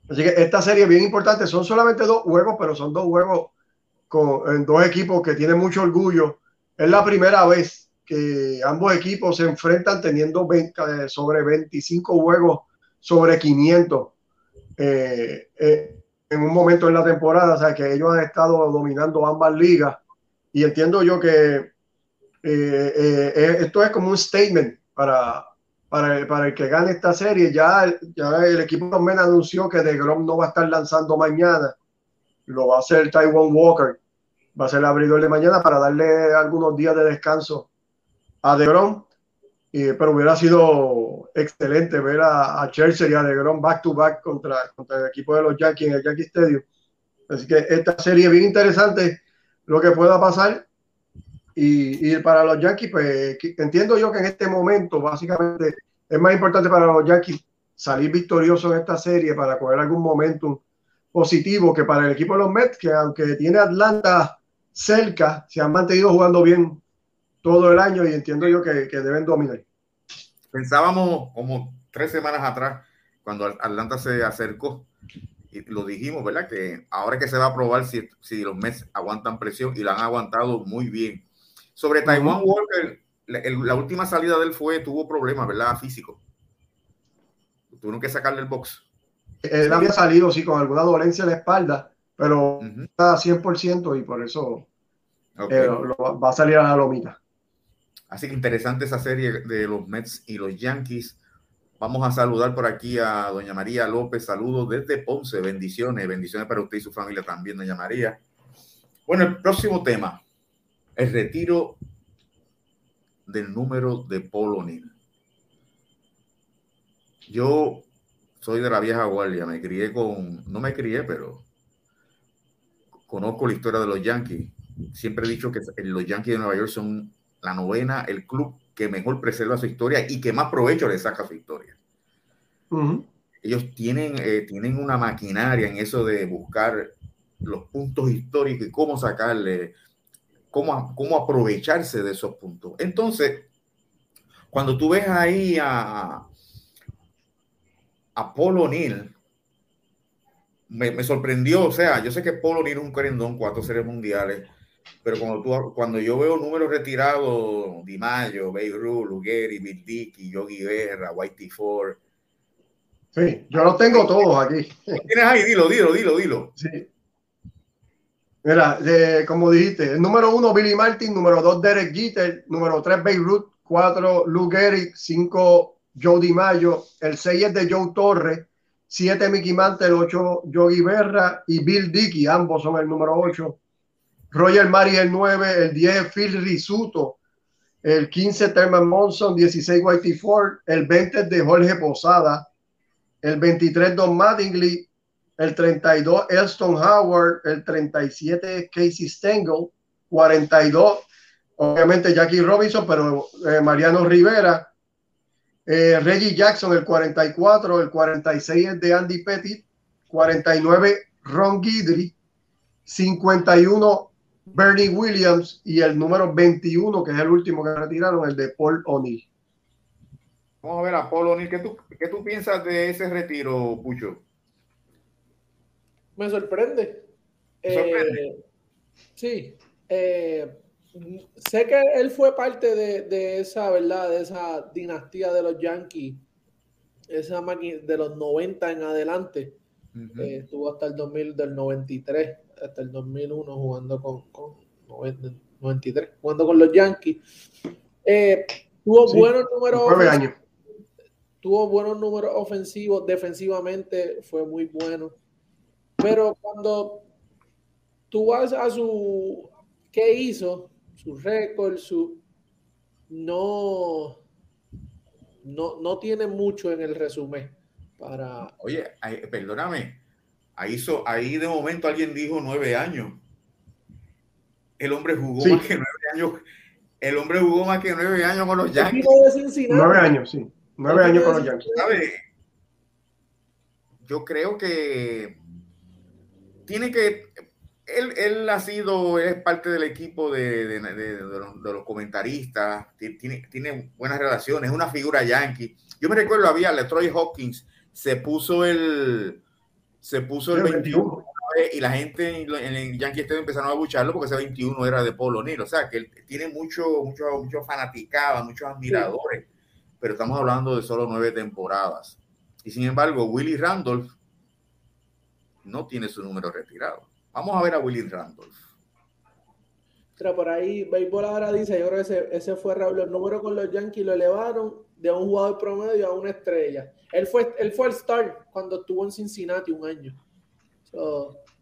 Así que esta serie es bien importante. Son solamente dos juegos, pero son dos juegos con dos equipos que tienen mucho orgullo es la primera vez que ambos equipos se enfrentan teniendo eh, sobre 25 juegos sobre 500 eh, eh, en un momento en la temporada, o sea que ellos han estado dominando ambas ligas y entiendo yo que esto es como un statement para, para, el, para el que gane esta serie. Ya, ya el equipo también anunció que De Grom no va a estar lanzando mañana, lo va a hacer Taiwan Walker va a ser el abridor de mañana para darle algunos días de descanso a DeGrom. Y, pero hubiera sido excelente ver a, a Chelsea y a DeGrom back to back contra, contra el equipo de los Yankees en el Yankee Stadium. Así que esta serie es bien interesante lo que pueda pasar. Y, para los Yankees, pues entiendo yo que en este momento, básicamente, es más importante para los Yankees salir victoriosos en esta serie para coger algún momentum positivo que para el equipo de los Mets, que aunque tiene Atlanta cerca, se han mantenido jugando bien todo el año y entiendo yo que, deben dominar. Pensábamos como tres semanas atrás, cuando Atlanta se acercó, y lo dijimos, ¿verdad? Que ahora que se va a probar si, si los Mets aguantan presión y la han aguantado muy bien. Sobre Taiwan Walker, la, última salida de él fue, tuvo problemas, ¿verdad? Físico. Tuvieron que sacarle el box. Él había salido, sí, con alguna dolencia en la espalda, pero está 100% y por eso eh, va a salir a la lomita. Así que interesante esa serie de los Mets y los Yankees. Vamos a saludar por aquí a doña María López. Saludos desde Ponce. Bendiciones. Bendiciones para usted y su familia también, doña María. Bueno, el próximo tema. El retiro del número de Polo O'Neill. Yo soy de la vieja guardia. Me crié con... No me crié, pero conozco la historia de los Yankees. Siempre he dicho que los Yankees de Nueva York son la novena, el club que mejor preserva su historia y que más provecho le saca su historia. Ellos tienen, eh, tienen una maquinaria en eso de buscar los puntos históricos y cómo sacarle, cómo, cómo aprovecharse de esos puntos. Entonces, cuando tú ves ahí a, a Paul O'Neill, me, sorprendió, o sea, yo sé que Paul O'Neill es un querendón, cuatro series mundiales, pero cuando, tú, cuando yo veo números retirados, Di Mayo, Babe Ruth, Lugeri, Bill Dickey, Yogi Berra, Whitey Ford. Sí, yo los tengo todos aquí. ¿Tienes ahí? Dilo, dilo, dilo, dilo. Sí. Mira, como dijiste, el número uno, Billy Martin, número dos, Derek Jeter, número tres, Babe Ruth, cuatro, Lou Gehrig, cinco, Joe Di Mayo, el seis es de Joe Torre, siete, Mickey Mantle, ocho, Yogi Berra y Bill Dickey, ambos son el número ocho. Roger Mari el 9, el 10 Phil Risuto, el 15 Terman Monson, 16 Whitey Ford, el 20 de Jorge Posada, el 23 Don Mattingly, el 32 Elston Howard, el 37 Casey Stengel, 42 obviamente Jackie Robinson, pero eh, Mariano Rivera, eh, Reggie Jackson, el 44, el 46 es de Andy Pettit, 49 Ron Guidry, 51 Bernie Williams y el número 21, que es el último que retiraron, el de Paul O'Neill. Vamos a ver a Paul O'Neill. ¿Qué tú, ¿Qué tú piensas de ese retiro, Pucho? Me sorprende. Eh, sí. Eh, sé que él fue parte de, esa, ¿verdad? De esa dinastía de los Yankees, esa de los 90 en adelante. Eh, estuvo hasta el 2000, del 93 hasta el 2001 jugando con, con 93, jugando con los Yankees. Eh, tuvo buenos números. Tuvo buenos números ofensivos, defensivamente fue muy bueno. Pero cuando tú vas a su qué hizo, su récord, su no, no, no tiene mucho en el resumen para. Oye, perdóname, Ahí, ahí de momento alguien dijo nueve años. El hombre jugó más que nueve años. El hombre jugó más que nueve años con los Yankees. Nueve años, sí. Nueve años con los Yankees. Yo creo que tiene que. Él, él, ha sido, es parte del equipo de, de, de, los, comentaristas, tiene, tiene, buenas relaciones, es una figura yankee. Yo me recuerdo, había Troy Hawkins, se puso el, se puso el 21 y la gente en el Yankee Stadium empezaron a bucharlo porque ese 21 era de Polo O'Neill. O sea, que él tiene mucho, mucho, mucho fanaticada, muchos admiradores, pero estamos hablando de solo nueve temporadas. Y sin embargo, Willy Randolph no tiene su número retirado. Vamos a ver a Willy Randolph. Pero por ahí, Béisbol ahora dice, yo creo que ese, ese fue Raúl, el número con los Yankees lo elevaron de un jugador promedio a una estrella. Él fue, él fue el star cuando estuvo en Cincinnati un año.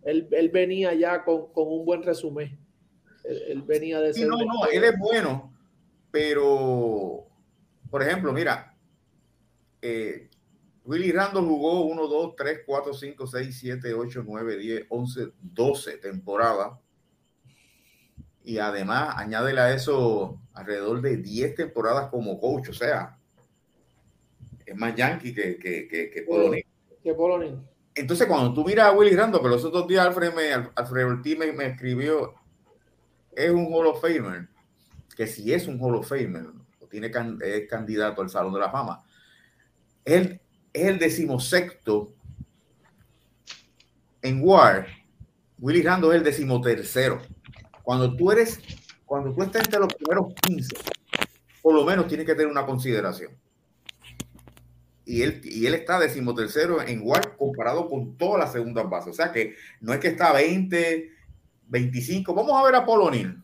él, él, venía ya con, con, un buen resumen. Él, venía de ser. no, no, él es bueno, pero, por ejemplo, mira, eh, Willy Randall jugó 1, 2, 3, 4, 5, 6, 7, 8, 9, 10, 11, 12 temporadas y además añádele a eso alrededor de 10 temporadas como coach, o sea, es más yankee que, que, que, que Entonces, cuando tú miras a Willy Randolph, que los otros días Alfred, me, Alfred Ortiz me, me, escribió, es un Hall of Famer, que si es un Hall of Famer, tiene, es candidato al Salón de la Fama, él es el decimosexto en WAR. Willy Randolph es el decimotercero. Cuando tú eres, cuando tú estás entre los primeros 15, por lo menos tienes que tener una consideración y él, y él está decimotercero en WAR comparado con todas las segundas bases. O sea que no es que está 20, 25. Vamos a ver a Polonil.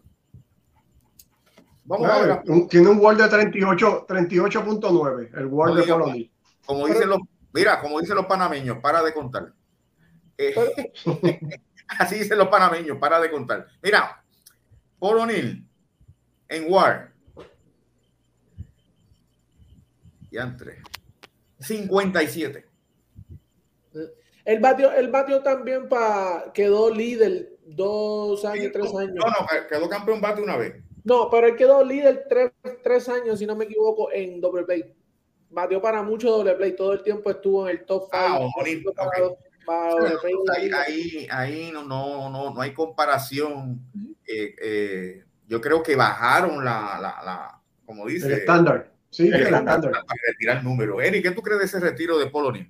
Vamos a ver. tiene un WAR de 38, 38.9, el WAR de Polonil. Como dicen los, mira, como dicen los panameños, para de contar. Eh, así dicen los panameños, para de contar. Mira, Polonil en WAR. Y entre 57. El batió, el batió también para quedó líder dos años, tres años. No, no, quedó campeón bate una vez. No, pero él quedó líder tres, tres años, si no me equivoco, en doble play. Batió para mucho doble play, todo el tiempo estuvo en el top 5. Ah, ahí, ahí, no, no, no, no hay comparación. Eh, eh, yo creo que bajaron la, la, la como dice. El estándar Sí, para retirar el número. Eric, ¿qué tú crees de ese retiro de Poloni?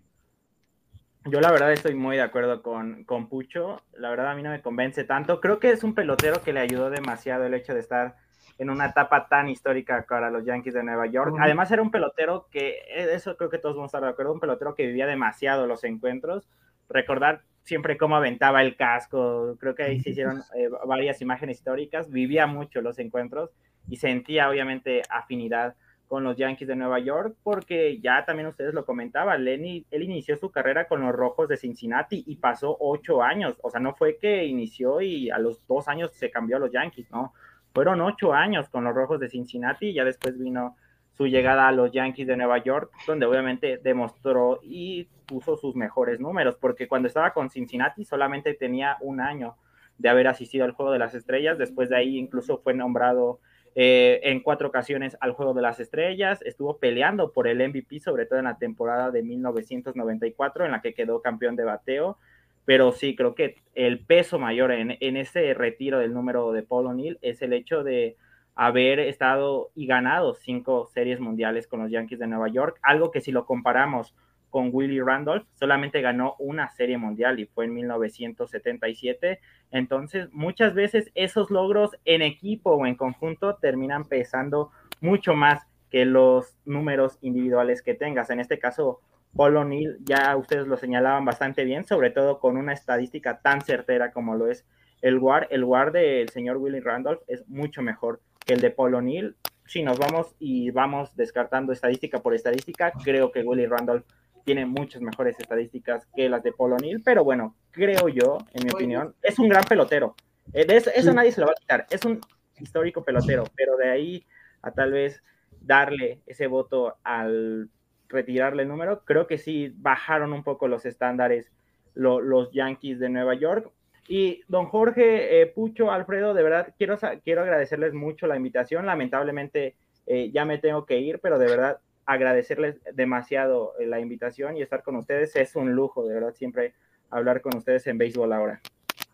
Yo la verdad estoy muy de acuerdo con, con Pucho. La verdad a mí no me convence tanto. Creo que es un pelotero que le ayudó demasiado el hecho de estar en una etapa tan histórica para los Yankees de Nueva York. Además era un pelotero que, eh, eso creo que todos vamos a estar de acuerdo, un pelotero que vivía demasiado los encuentros. Recordar siempre cómo aventaba el casco, creo que ahí se hicieron eh, varias imágenes históricas, vivía mucho los encuentros y sentía obviamente afinidad con los Yankees de Nueva York, porque ya también ustedes lo comentaban, Lenny, él inició su carrera con los Rojos de Cincinnati y pasó ocho años, o sea, no fue que inició y a los dos años se cambió a los Yankees, no, fueron ocho años con los Rojos de Cincinnati y ya después vino su llegada a los Yankees de Nueva York, donde obviamente demostró y puso sus mejores números, porque cuando estaba con Cincinnati solamente tenía un año de haber asistido al Juego de las Estrellas, después de ahí incluso fue nombrado eh, en cuatro ocasiones al Juego de las Estrellas, estuvo peleando por el MVP, sobre todo en la temporada de 1994, en la que quedó campeón de bateo, pero sí, creo que el peso mayor en, en ese retiro del número de Paul O'Neill es el hecho de haber estado y ganado cinco series mundiales con los Yankees de Nueva York, algo que si lo comparamos con Willie Randolph, solamente ganó una serie mundial y fue en 1977. Entonces, muchas veces esos logros en equipo o en conjunto terminan pesando mucho más que los números individuales que tengas. En este caso, Paul O'Neill, ya ustedes lo señalaban bastante bien, sobre todo con una estadística tan certera como lo es el WAR. El WAR del señor Willie Randolph es mucho mejor que el de Paul O'Neill. Si nos vamos y vamos descartando estadística por estadística, creo que Willie Randolph tiene muchas mejores estadísticas que las de Paul O'Neill, pero bueno, creo yo, en mi opinión, es un gran pelotero. Eh, eso, nadie se lo va a quitar. Es un histórico pelotero, pero de ahí a tal vez darle ese voto al retirarle el número, creo que sí bajaron un poco los estándares los Yankees de Nueva York. Y don Jorge eh, Pucho, Alfredo, de verdad quiero, quiero agradecerles mucho la invitación. Lamentablemente eh, ya me tengo que ir, pero de verdad agradecerles demasiado eh, la invitación y estar con ustedes. Es un lujo, de verdad, siempre hablar con ustedes en béisbol ahora.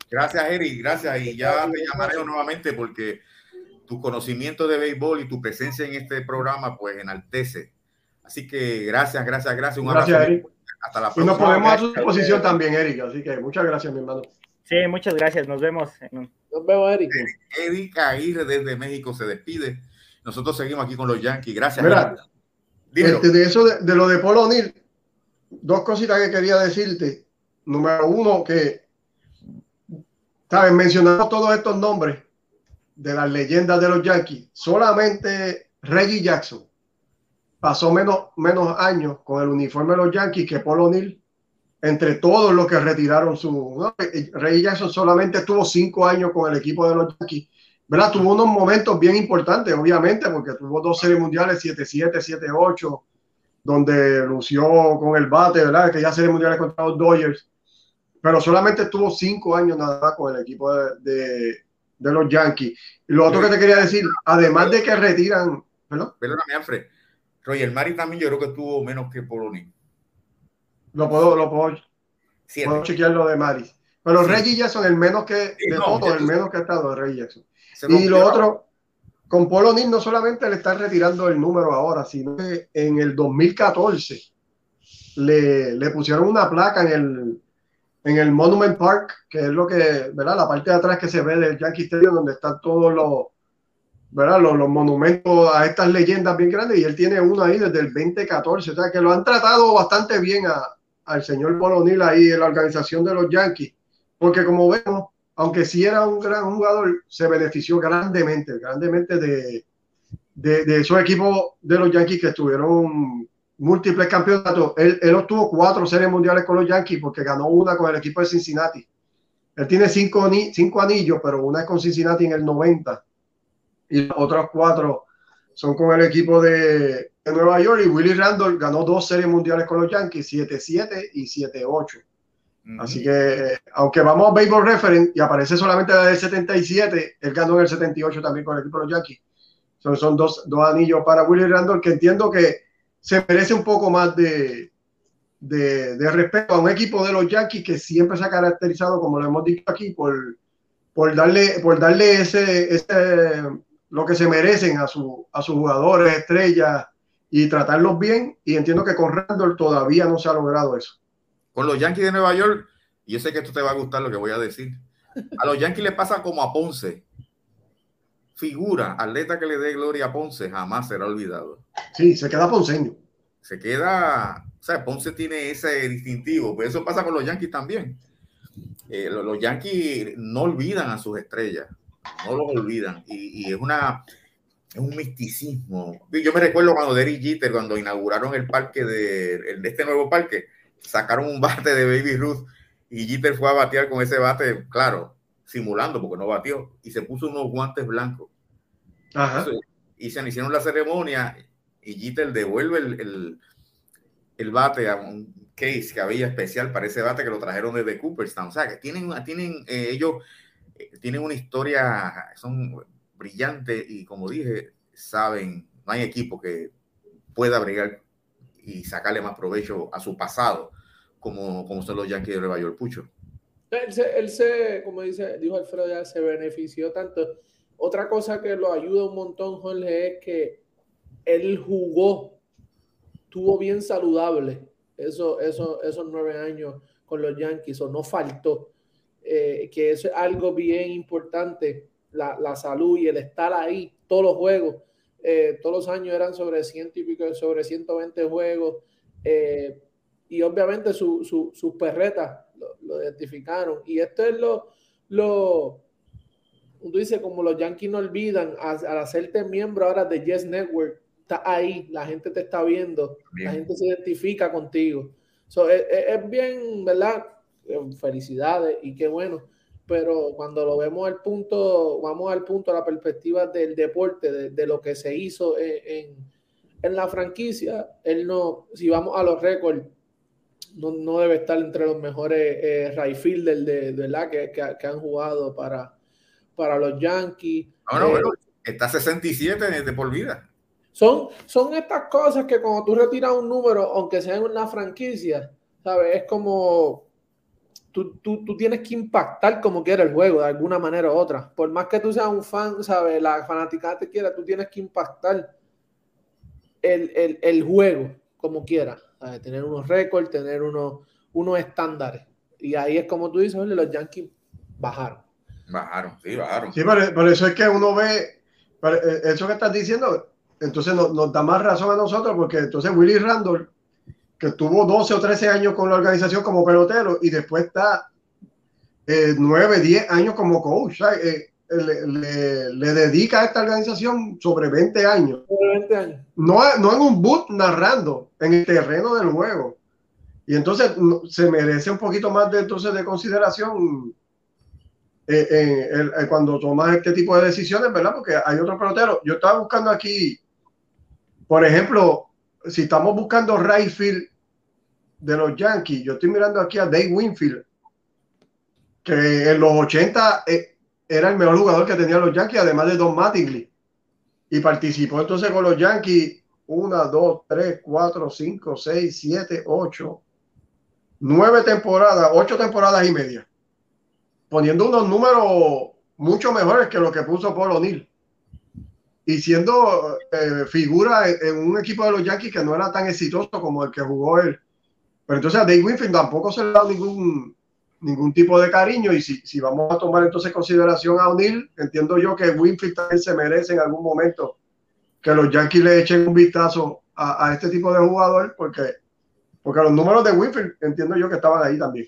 Gracias, Eri, gracias. Y ya te llamaré nuevamente porque tu conocimiento de béisbol y tu presencia en este programa, pues enaltece. Así que gracias, gracias, gracias. Un gracias, Eric. Hasta la próxima. Y nos ponemos a su disposición también, Eric. Así que muchas gracias, mi hermano. Sí, muchas gracias. Nos vemos. Nos vemos, Eric. Eric Aguirre desde México se despide. Nosotros seguimos aquí con los Yankees. Gracias. Este, de eso, de, lo de Polo O'Neill, dos cositas que quería decirte. Número uno, que, ¿sabes? Mencionamos todos estos nombres de las leyendas de los Yankees. Solamente Reggie Jackson pasó menos, menos años con el uniforme de los Yankees que Paul O'Neill entre todos los que retiraron su. Reggie Jackson solamente estuvo cinco años con el equipo de los Yankees ¿verdad? Tuvo unos momentos bien importantes, obviamente, porque tuvo dos series mundiales, 7-7, 7-8, donde lució con el bate, ¿verdad? Que ya series mundiales contra los Dodgers, pero solamente tuvo cinco años nada más con el equipo de, de los Yankees. Y lo otro que te quería decir, además de que retiran, ¿perdón? Perdóname, Alfred. Roger Mari también yo creo que tuvo menos que Poloni. Lo puedo, lo puedo, puedo chequear lo de Mari. Pero sí. Reggie Jackson, el menos que de el menos que ha estado Reggie Jackson. Y lo otro, con Poloni no solamente le están retirando el número ahora, sino que en el 2014 le, le pusieron una placa en el, en el Monument Park, que es lo que, ¿verdad? La parte de atrás que se ve del Yankee Stadium, donde están todos los, ¿verdad? Los, los, monumentos a estas leyendas bien grandes, y él tiene uno ahí desde el 2014, o sea que lo han tratado bastante bien a, al señor Bolonil ahí en la organización de los Yankees, porque como vemos, aunque sí era un gran jugador, se benefició grandemente, grandemente de, de, de esos equipos de los Yankees que estuvieron múltiples campeonatos. Él, él, obtuvo cuatro series mundiales con los Yankees porque ganó una con el equipo de Cincinnati. Él tiene cinco, cinco anillos, pero una es con Cincinnati en el 90 y los otros cuatro son con el equipo de, de Nueva York. Y Willie Randall ganó dos series mundiales con los Yankees, 7-7 y 7-8. Uh -huh. Así que, aunque vamos a Baseball Reference y aparece solamente la del 77, él ganó en el 78 también con el equipo de los Yankees. Son, son dos, dos anillos para Willie Randall, que entiendo que se merece un poco más de, de, de, respeto a un equipo de los Yankees que siempre se ha caracterizado, como lo hemos dicho aquí, por, por darle, por darle ese, ese, lo que se merecen a, su, a sus jugadores, estrellas, y tratarlos bien. Y entiendo que con Randall todavía no se ha logrado eso. Con los Yankees de Nueva York, y yo sé que esto te va a gustar lo que voy a decir, a los Yankees le pasa como a Ponce figura, atleta que le dé gloria a Ponce, jamás será olvidado. Sí, se queda ponceño. Se queda, o sea, Ponce tiene ese distintivo, pues eso pasa con los Yankees también. Eh, los, los, Yankees no olvidan a sus estrellas, no los olvidan, y, y, es una es un misticismo. Yo me recuerdo cuando Derry Jeter, cuando inauguraron el parque de, de este nuevo parque, sacaron un bate de Baby Ruth y Jeter fue a batear con ese bate, claro, simulando porque no batió y se puso unos guantes blancos. Ajá. y se hicieron la ceremonia y Jeter devuelve el, el, el, bate a un case que había especial para ese bate que lo trajeron desde Cooperstown. O sea, que tienen, tienen eh, ellos tienen una historia, son brillantes y como dije, saben, no hay equipo que pueda bregar y sacarle más provecho a su pasado como, como son los Yankees de Nueva York, Pucho. Él se, él se, como dice, dijo Alfredo, ya se benefició tanto. Otra cosa que lo ayuda un montón, Jorge, es que él jugó, tuvo bien saludable eso, eso, esos nueve años con los Yankees, o no faltó. Eh, que es algo bien importante, la, la, salud y el estar ahí, todos los juegos, eh, todos los años eran sobre ciento y pico, sobre 120 juegos, eh, y obviamente sus su, su perretas lo, lo, identificaron. Y esto es lo, lo, tú dices, como los Yankees no olvidan, al hacerte miembro ahora de Yes Network, está ahí, la gente te está viendo, bien. la gente se identifica contigo. So, es, es, bien, ¿verdad? Eh, felicidades y qué bueno. Pero cuando lo vemos al punto, vamos al punto, a la perspectiva del deporte, de, de lo que se hizo en, en, en, la franquicia, él no, si vamos a los récords, no, no, debe estar entre los mejores eh, right fielders de, de, la que, que, que, han jugado para, para los Yankees. No, no, eh, bueno, está 67 de por vida. Son, son estas cosas que cuando tú retiras un número, aunque sea en una franquicia, ¿sabes? Es como tú, tú, tú tienes que impactar como quiera el juego de alguna manera u otra. Por más que tú seas un fan, ¿sabes? La fanática te quiera, tú tienes que impactar el, el, el juego como quiera tener unos récords, tener unos, unos estándares. Y ahí es como tú dices, los Yankees bajaron. Bajaron, sí, bajaron. Sí, por, por eso es que uno ve, eh, eso que estás diciendo, entonces nos, nos, da más razón a nosotros, porque entonces Willy Randall, que tuvo 12 o 13 años con la organización como pelotero y después está eh, 9, 10 años como coach, eh, le, le, le, dedica a esta organización sobre 20 años. Sobre 20 años. No, no en un boot narrando, en el terreno del juego. Y entonces se merece un poquito más de, entonces, de consideración eh, eh, eh, cuando tomas este tipo de decisiones, ¿verdad? Porque hay otros peloteros. Yo estaba buscando aquí, por ejemplo, si estamos buscando right field de los Yankees, yo estoy mirando aquí a Dave Winfield, que en los 80 era el mejor jugador que tenían los Yankees, además de Don Mattingly. Y participó entonces con los Yankees una, dos, tres, cuatro, cinco, seis, siete, ocho, nueve temporadas, ocho temporadas y media, poniendo unos números mucho mejores que lo que puso Paul O'Neill y siendo eh, figura en, un equipo de los Yankees que no era tan exitoso como el que jugó él. Pero entonces a Dave Winfield tampoco se le da ningún, ningún tipo de cariño y si, si vamos a tomar entonces consideración a O'Neill, entiendo yo que Winfield también se merece en algún momento que los Yankees le echen un vistazo a, este tipo de jugador porque, porque los números de Winfield entiendo yo que estaban ahí también.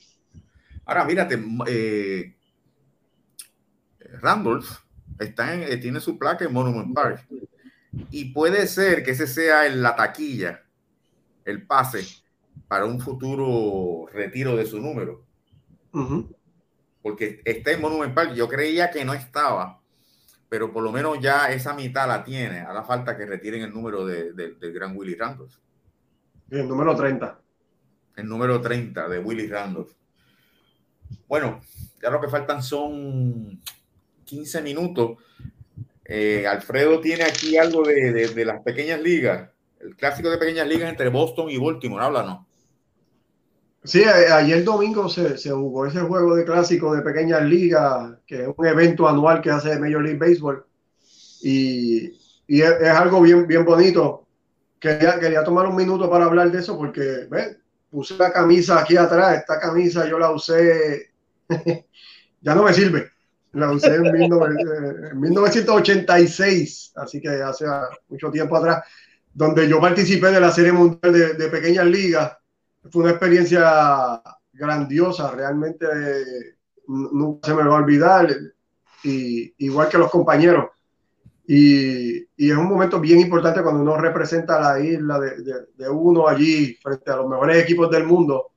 Ahora, mírate, eh, Randolph está en, eh, tiene su placa en Monument Park. Y puede ser que ese sea la taquilla, el pase para un futuro retiro de su número. Porque está en Monument Park. Yo creía que no estaba, pero por lo menos ya esa mitad la tiene. la falta que retiren el número de, del gran Willy Randolph. El número 30. El número 30 de Willy Randolph. Bueno, ya lo que faltan son 15 minutos. Eh, Alfredo tiene aquí algo de, las pequeñas ligas, el clásico de pequeñas ligas entre Boston y Baltimore, háblanos. Sí, ayer domingo se, jugó ese juego de clásico de pequeñas ligas, que es un evento anual que hace Major League Baseball. Y, es, algo bien, bien bonito. Quería, quería tomar un minuto para hablar de eso porque puse la camisa aquí atrás. Esta camisa yo la usé, ya no me sirve la usé en, 1986, así que hace mucho tiempo atrás, donde yo participé de la Serie Mundial de, Pequeñas Ligas. Fue una experiencia grandiosa, realmente nunca se me va a olvidar, y, igual que los compañeros. Y, y, es un momento bien importante cuando uno representa a la isla de, de, de uno allí frente a los mejores equipos del mundo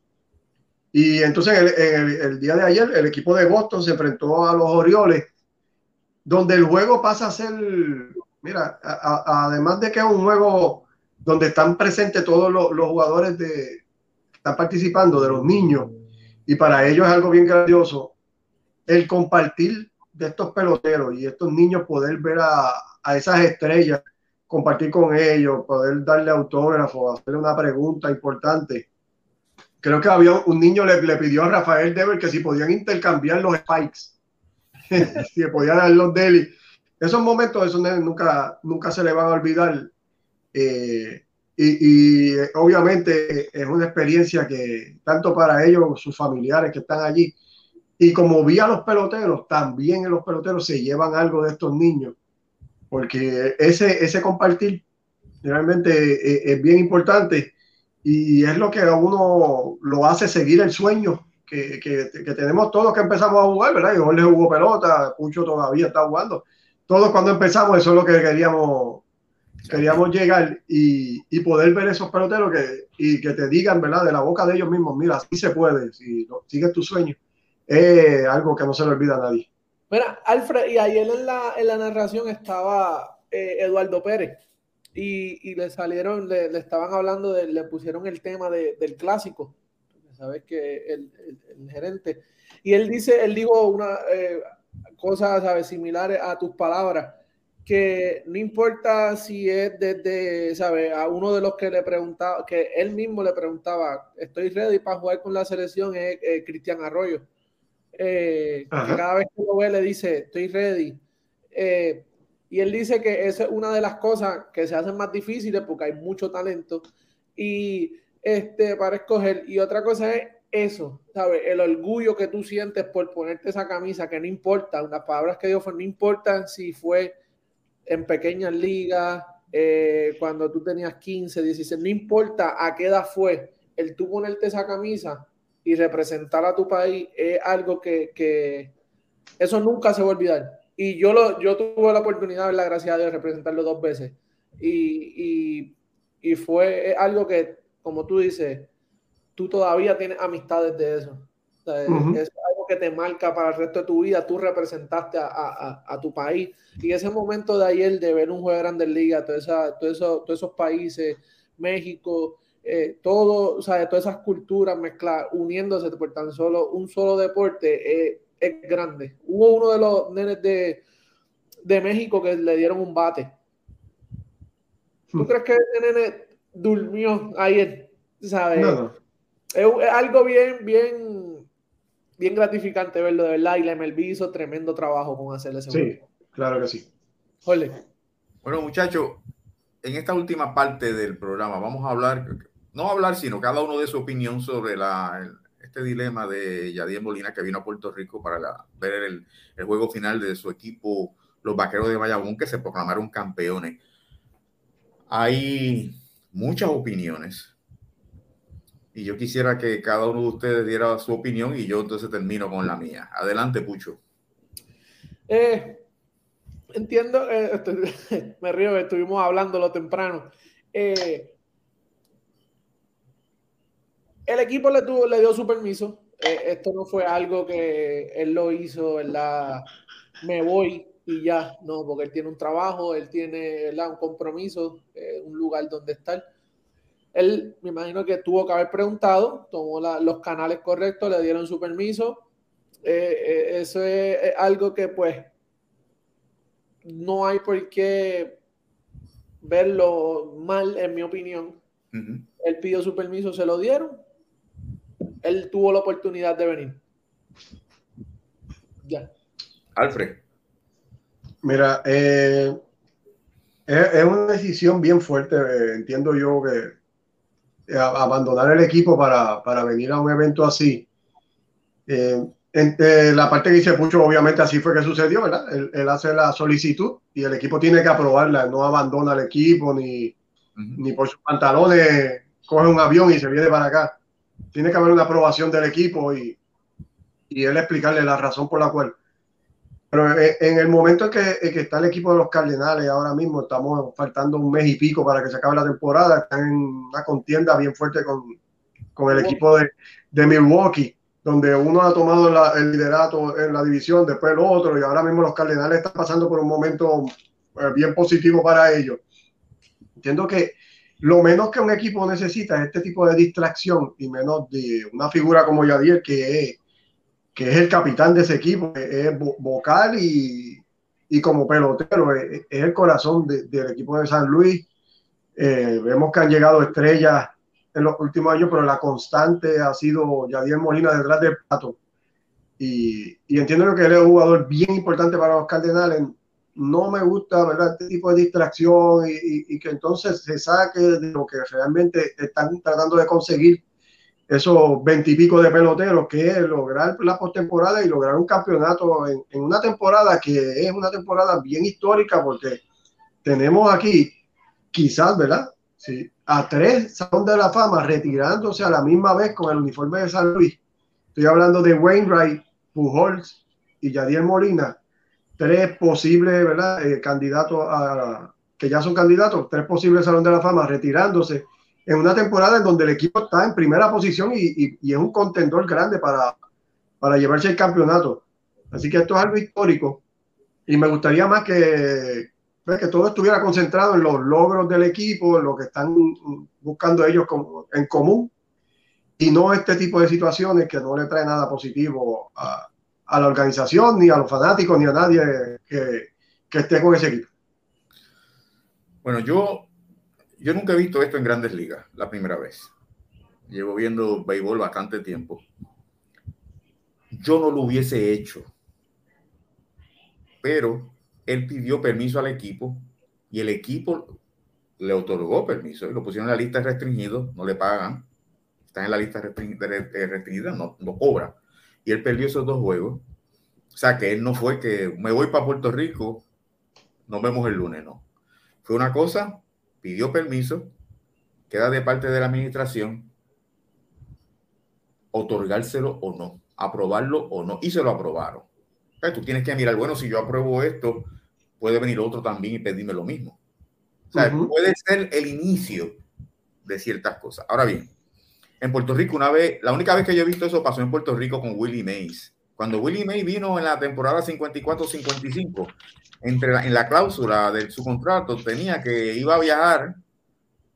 y entonces el, día de ayer el equipo de Boston se enfrentó a los Orioles, donde el juego pasa a ser, mira, además de que es un juego donde están presentes todos los, jugadores de, están participando, de los niños, y para ellos es algo bien grandioso, el compartir de estos peloteros y estos niños poder ver a, a esas estrellas, compartir con ellos, poder darle autógrafo, hacerle una pregunta importante creo que había un niño le, le pidió a Rafael Dever que si podían intercambiar los spikes, si podían dar los deli. Esos momentos, eso nunca, nunca se le van a olvidar. Eh, y, obviamente es una experiencia que tanto para ellos, sus familiares que están allí, y como vi a los peloteros, también en los peloteros se llevan algo de estos niños, porque ese, ese compartir realmente es, es bien importante y es lo que a uno lo hace seguir el sueño que, que, que tenemos todos que empezamos a jugar, ¿verdad? Yo le jugó pelota, Pucho todavía está jugando. Todos cuando empezamos, eso es lo que queríamos, queríamos llegar y, y poder ver esos peloteros que, y que te digan, ¿verdad? De la boca de ellos mismos, mira, así se puede, si sigues tu sueño, es algo que no se le olvida a nadie. Mira, Alfred, y ayer en la, en la narración estaba eh, Eduardo Pérez y, y le salieron, le, le, estaban hablando, de, le pusieron el tema de, del clásico, sabes que el, el, gerente, y él dice, él dijo una eh, cosa, sabes, similares a tus palabras, que no importa si es desde, ¿sabes? A uno de los que le preguntaba, que él mismo le preguntaba, estoy ready para jugar con la selección, es Cristian Arroyo. Eh, cada vez que lo ve le dice, estoy ready. Eh, y él dice que esa es una de las cosas que se hacen más difíciles porque hay mucho talento y este, para escoger. Y otra cosa es eso, ¿sabes? El orgullo que tú sientes por ponerte esa camisa, que no importa, unas palabras que dio fue, no importa si fue en pequeñas ligas, eh, cuando tú tenías 15, 16, no importa a qué edad fue, el tú ponerte esa camisa y representar a tu país es algo que, que eso nunca se va a olvidar. Y yo, lo, yo tuve la oportunidad, la gracia de representarlo dos veces. Y, y, y, fue algo que, como tú dices, tú todavía tienes amistades de eso. Es algo que te marca para el resto de tu vida. Tú representaste a, a, a tu país. Y ese momento de ayer de ver un juego de Grandes Ligas, todo eso, todos esos países, México, eh, todo, o sea, todas esas culturas mezcladas, uniéndose por tan solo un solo deporte, eh, es grande. Hubo uno de los nenes de, de México que le dieron un bate. ¿Tú hmm. crees que ese nene durmió ayer? ¿Sabes? Es, algo bien, bien, bien gratificante verlo de verdad. Y la MLB hizo tremendo trabajo con hacerle ese Sí, claro que sí. Bueno, muchachos, en esta última parte del programa vamos a hablar, no hablar, sino cada uno de su opinión sobre la, este dilema de Yadier Molina que vino a Puerto Rico para ver el, juego final de su equipo, los Vaqueros de Bayamón, que se proclamaron campeones. Hay muchas opiniones y yo quisiera que cada uno de ustedes diera su opinión y yo entonces termino con la mía. Adelante, Pucho. Eh, entiendo, eh, me río, estuvimos hablándolo temprano. Eh, el equipo le, tuvo, le dio su permiso. Eh, esto no fue algo que él lo hizo, ¿verdad? Me voy y ya, no, porque él tiene un trabajo, él tiene un compromiso, un lugar donde estar. Él, me imagino que tuvo que haber preguntado, tomó los canales correctos, le dieron su permiso. eso es algo que, pues, no hay por qué verlo mal, en mi opinión. Él pidió su permiso, se lo dieron. Él tuvo la oportunidad de venir. Ya. Alfred. Mira, eh, es, una decisión bien fuerte. Eh, entiendo yo que eh, abandonar el equipo para, para, venir a un evento así. Eh, la parte que dice Pucho, obviamente así fue que sucedió, ¿verdad? Él, hace la solicitud y el equipo tiene que aprobarla, no abandona el equipo ni, ni por sus pantalones coge un avión y se viene para acá. Tiene que haber una aprobación del equipo y, y él explicarle la razón por la cual. Pero eh, en el momento en que, que, está el equipo de los Cardenales, ahora mismo estamos faltando un mes y pico para que se acabe la temporada, están en una contienda bien fuerte con, con el equipo de, de Milwaukee donde uno ha tomado el liderato en la división, después el otro, y ahora mismo los Cardenales están pasando por un momento eh, bien positivo para ellos. Entiendo que lo menos que un equipo necesita es este tipo de distracción y menos de una figura como Yadier, que es, que es el capitán de ese equipo, es vocal y, y como pelotero, es, el corazón del equipo de San Luis. Eh, vemos que han llegado estrellas en los últimos años, pero la constante ha sido Yadier Molina detrás del pato. Y, y, entiendo que él es un jugador bien importante para los Cardenales. No me gusta ¿verdad? este tipo de distracción y, que entonces se saque de lo que realmente están tratando de conseguir esos veintipico de peloteros, que es lograr la postemporada y lograr un campeonato en, en una temporada que es una temporada bien histórica porque tenemos aquí quizás, ¿verdad? Sí, a tres Salón de la Fama retirándose a la misma vez con el uniforme de San Luis. Estoy hablando de Wainwright, Pujols y Yadier Molina, tres posibles ¿verdad? Eh, candidatos a, que ya son candidatos, tres posibles Salón de la Fama retirándose en una temporada en donde el equipo está en primera posición y, y es un contendor grande para, para llevarse el campeonato. Así que esto es algo histórico y me gustaría más que, que todo estuviera concentrado en los logros del equipo, en lo que están buscando ellos en común, y no este tipo de situaciones que no le trae nada positivo a, la organización, ni a los fanáticos, ni a nadie que, esté con ese equipo. Bueno, yo, yo nunca he visto esto en grandes ligas, la primera vez. Llevo viendo béisbol bastante tiempo. Yo no lo hubiese hecho, pero él pidió permiso al equipo y el equipo le otorgó permiso y lo pusieron en la lista restringida, no le pagan, está en la lista restringida, no, no cobra. Y él perdió esos dos juegos. O sea, que él no fue que me voy para Puerto Rico, nos vemos el lunes, no. Fue una cosa, pidió permiso, queda de parte de la administración otorgárselo o no, aprobarlo o no, y se lo aprobaron. Tú tienes que mirar, bueno, si yo apruebo esto, puede venir otro también y pedirme lo mismo. O sea, puede ser el inicio de ciertas cosas. Ahora bien, en Puerto Rico, una vez, la única vez que yo he visto eso pasó en Puerto Rico con Willie Mays. Cuando Willie Mays vino en la temporada 54-55, entre en la cláusula de su contrato tenía que iba a viajar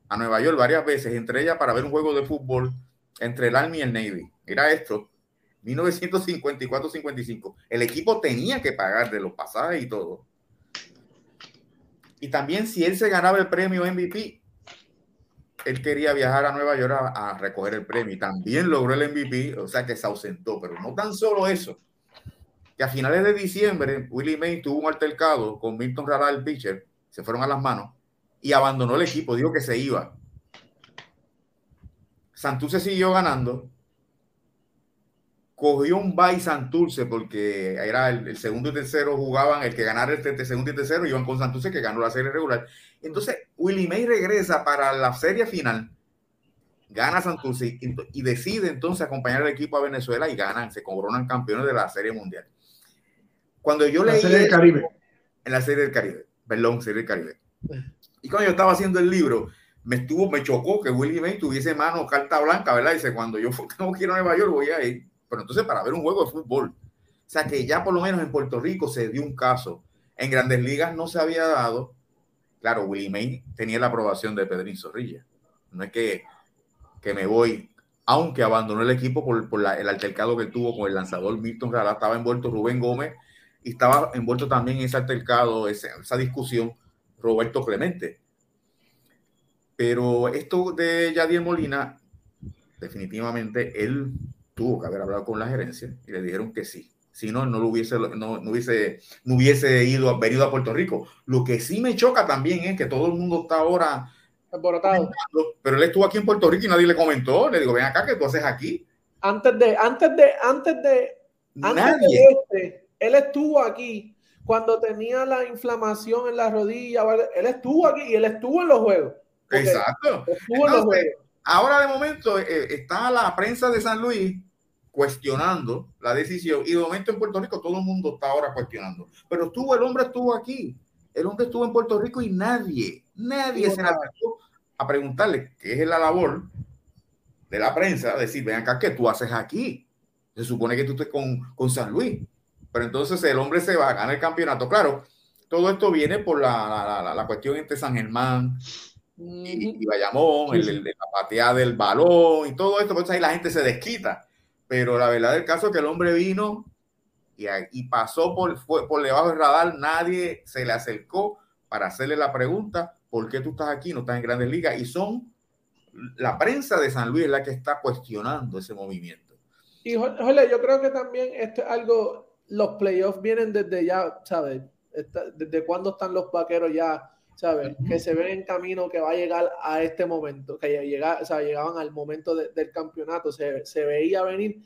a Nueva York varias veces, entre ellas para ver un juego de fútbol entre el Army y el Navy. Mira esto, 1954-55. El equipo tenía que pagar de los pasajes y todo. Y también si él se ganaba el premio MVP, él quería viajar a Nueva York a, recoger el premio y también logró el MVP, o sea que se ausentó. Pero no tan solo eso, que a finales de diciembre Willie May tuvo un altercado con Milton Rara, el pitcher, se fueron a las manos y abandonó el equipo, dijo que se iba. Santurce siguió ganando. Cogió un bye Santurce porque era el, segundo y tercero jugaban, el que ganara el, segundo y tercero iban con Santurce que ganó la serie regular. Entonces, Willie May regresa para la serie final, gana Santurce y, decide entonces acompañar al equipo a Venezuela y ganan, se coronan campeones de la serie mundial. Cuando yo leí. La serie del Caribe. En la serie del Caribe, perdón, serie del Caribe. Y cuando yo estaba haciendo el libro, me estuvo, me chocó que Willie May tuviese mano carta blanca, ¿verdad? Dice, cuando yo tengo que ir a Nueva York voy a ir. Pero entonces para ver un juego de fútbol. O sea que ya por lo menos en Puerto Rico se dio un caso. En grandes ligas no se había dado. Claro, Willie May tenía la aprobación de Pedrín Zorrilla. No es que, que me voy, aunque abandonó el equipo por, por el altercado que tuvo con el lanzador Milton Rara, estaba envuelto Rubén Gómez y estaba envuelto también en ese altercado, esa discusión, Roberto Clemente. Pero esto de Yadier Molina, definitivamente él tuvo que haber hablado con la gerencia y le dijeron que sí. Si no, no, lo hubiese, no, hubiese, no hubiese ido, venido a Puerto Rico. Lo que sí me choca también es que todo el mundo está ahora Pero él estuvo aquí en Puerto Rico y nadie le comentó. Le digo, ven acá, ¿qué tú haces aquí? Antes de, antes de, antes de, antes de este, él estuvo aquí cuando tenía la inflamación en la rodilla. Él estuvo aquí y él estuvo en los juegos. Exacto. ahora de momento eh, está la prensa de San Luis cuestionando la decisión y de momento en Puerto Rico todo el mundo está ahora cuestionando. Pero estuvo, el hombre estuvo aquí, el hombre estuvo en Puerto Rico y nadie, nadie se acercó a preguntarle qué es la labor de la prensa, decir, ven acá, ¿qué tú haces aquí? Se supone que tú estés con, con San Luis. Pero entonces el hombre se va a ganar el campeonato. Claro, todo esto viene por la, la, la cuestión entre San Germán y, Bayamón, el, la pateada del balón y todo esto, pues ahí la gente se desquita. Pero la verdad del caso es que el hombre vino y, pasó por, por debajo del radar, nadie se le acercó para hacerle la pregunta, ¿por qué tú estás aquí? No estás en grandes ligas. Y son la prensa de San Luis la que está cuestionando ese movimiento. Y Jole, yo creo que también esto es algo, los playoffs vienen desde ya, ¿sabes? ¿Desde cuándo están los vaqueros ya ¿sabes? Que se ven en camino que va a llegar a este momento, que llega, o sea, llegaban al momento del campeonato, se, se, veía venir.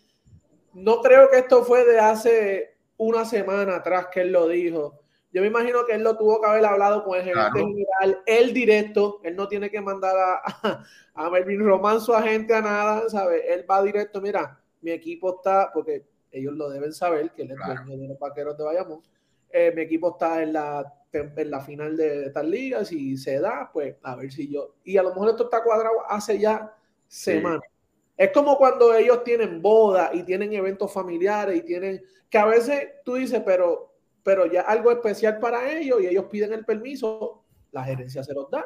No creo que esto fue de hace una semana atrás que él lo dijo. Yo me imagino que él lo tuvo que haber hablado con el gerente general, él directo, él no tiene que mandar a, a, Melvin Román su agente a nada, ¿sabes? Él va directo, mira, mi equipo está, porque ellos lo deben saber, que él es dueño de los vaqueros de Bayamón, eh, mi equipo está en la en la final de, tal liga, si se da, pues a ver si yo. Y a lo mejor esto está cuadrado hace ya semanas. Es como cuando ellos tienen boda y tienen eventos familiares y tienen. que a veces tú dices, pero, pero ya algo especial para ellos y ellos piden el permiso, la gerencia se los da.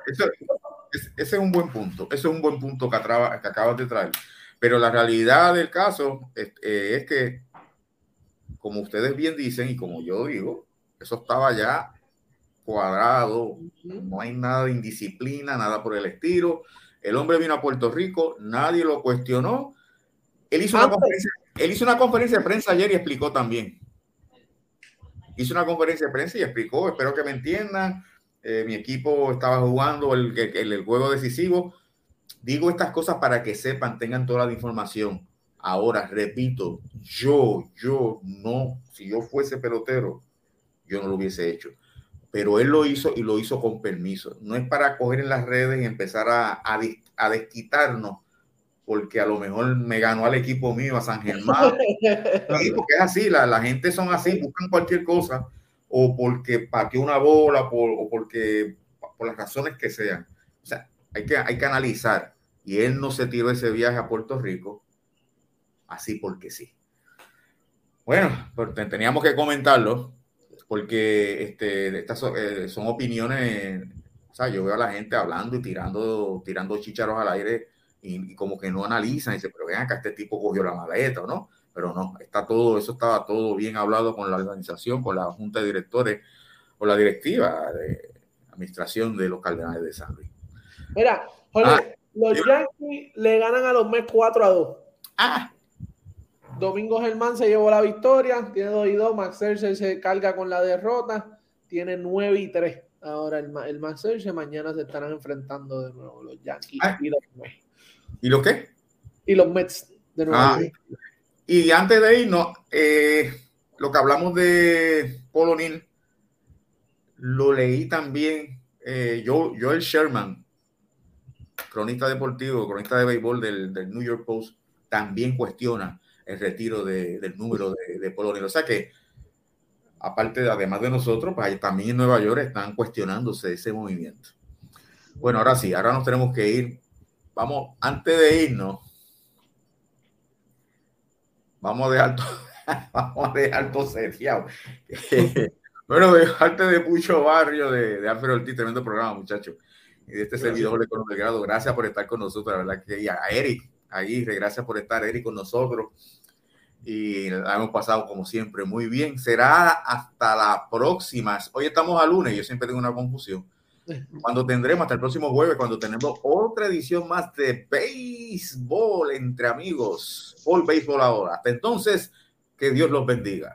ese es un buen punto. Ese es un buen punto que, que acabas de traer. Pero la realidad del caso es, eh, es que, como ustedes bien dicen y como yo digo, eso estaba ya cuadrado, no hay nada de indisciplina, nada por el estilo. El hombre vino a Puerto Rico, nadie lo cuestionó. Él hizo, una conferencia, él hizo una conferencia de prensa ayer y explicó también. Hizo una conferencia de prensa y explicó, espero que me entiendan. Eh, mi equipo estaba jugando el, el, el, juego decisivo. Digo estas cosas para que sepan, tengan toda la información. Ahora, repito, yo, yo no, si yo fuese pelotero, yo no lo hubiese hecho pero él lo hizo y lo hizo con permiso. No es para coger en las redes y empezar a, a, desquitarnos, porque a lo mejor me ganó al equipo mío, a San Germán. porque es así, la, la, gente son así, buscan cualquier cosa, o porque pateó una bola, o porque por las razones que sean. O sea, hay que, hay que analizar. Y él no se tiró ese viaje a Puerto Rico así porque sí. Bueno, pues teníamos que comentarlo porque este, estas eh, son, opiniones, o sea, yo veo a la gente hablando y tirando, tirando chícharos al aire y, como que no analizan y dicen, pero vean que este tipo cogió la maleta, ¿no? pero no, está todo, eso estaba todo bien hablado con la organización, con la junta de directores, con la directiva de administración de los Cardenales de San Luis. Mira, ah, los Yankees le ganan a los Mets 4 a 2. Ah. Domingo Germán se llevó la victoria, tiene 2 y 2, Max Scherzer se carga con la derrota, tiene 9 y 3. Ahora el, el Max Scherzer mañana se estarán enfrentando de nuevo los Yankees ah. y los Mets. ¿Y los qué? Y los Mets de nuevo. Ah. Y antes de irnos, eh, lo que hablamos de Polonil, lo leí también eh, yo, Joel Sherman, cronista deportivo, cronista de béisbol del, del, New York Post, también cuestiona el retiro de, del número de, de Polonil. O sea que, aparte, de, además de nosotros, pues también en Nueva York están cuestionándose ese movimiento. Bueno, ahora sí, ahora nos tenemos que ir. Vamos, antes de irnos, Vamos a dejar todo, vamos a dejar todo bueno, parte de Pucho Barrio, de, de Alfredo Ortiz, tremendo programa, muchachos. Y de este servidor de de Grado, gracias por estar con nosotros, la verdad que y a Eric Aguirre, gracias por estar, Eric, con nosotros. Y la hemos pasado, como siempre, muy bien. Será hasta la próxima. Hoy estamos a lunes, yo siempre tengo una confusión cuando tendremos hasta el próximo jueves, cuando tenemos otra edición más de béisbol entre amigos, All Béisbol ahora. Hasta entonces, que Dios los bendiga.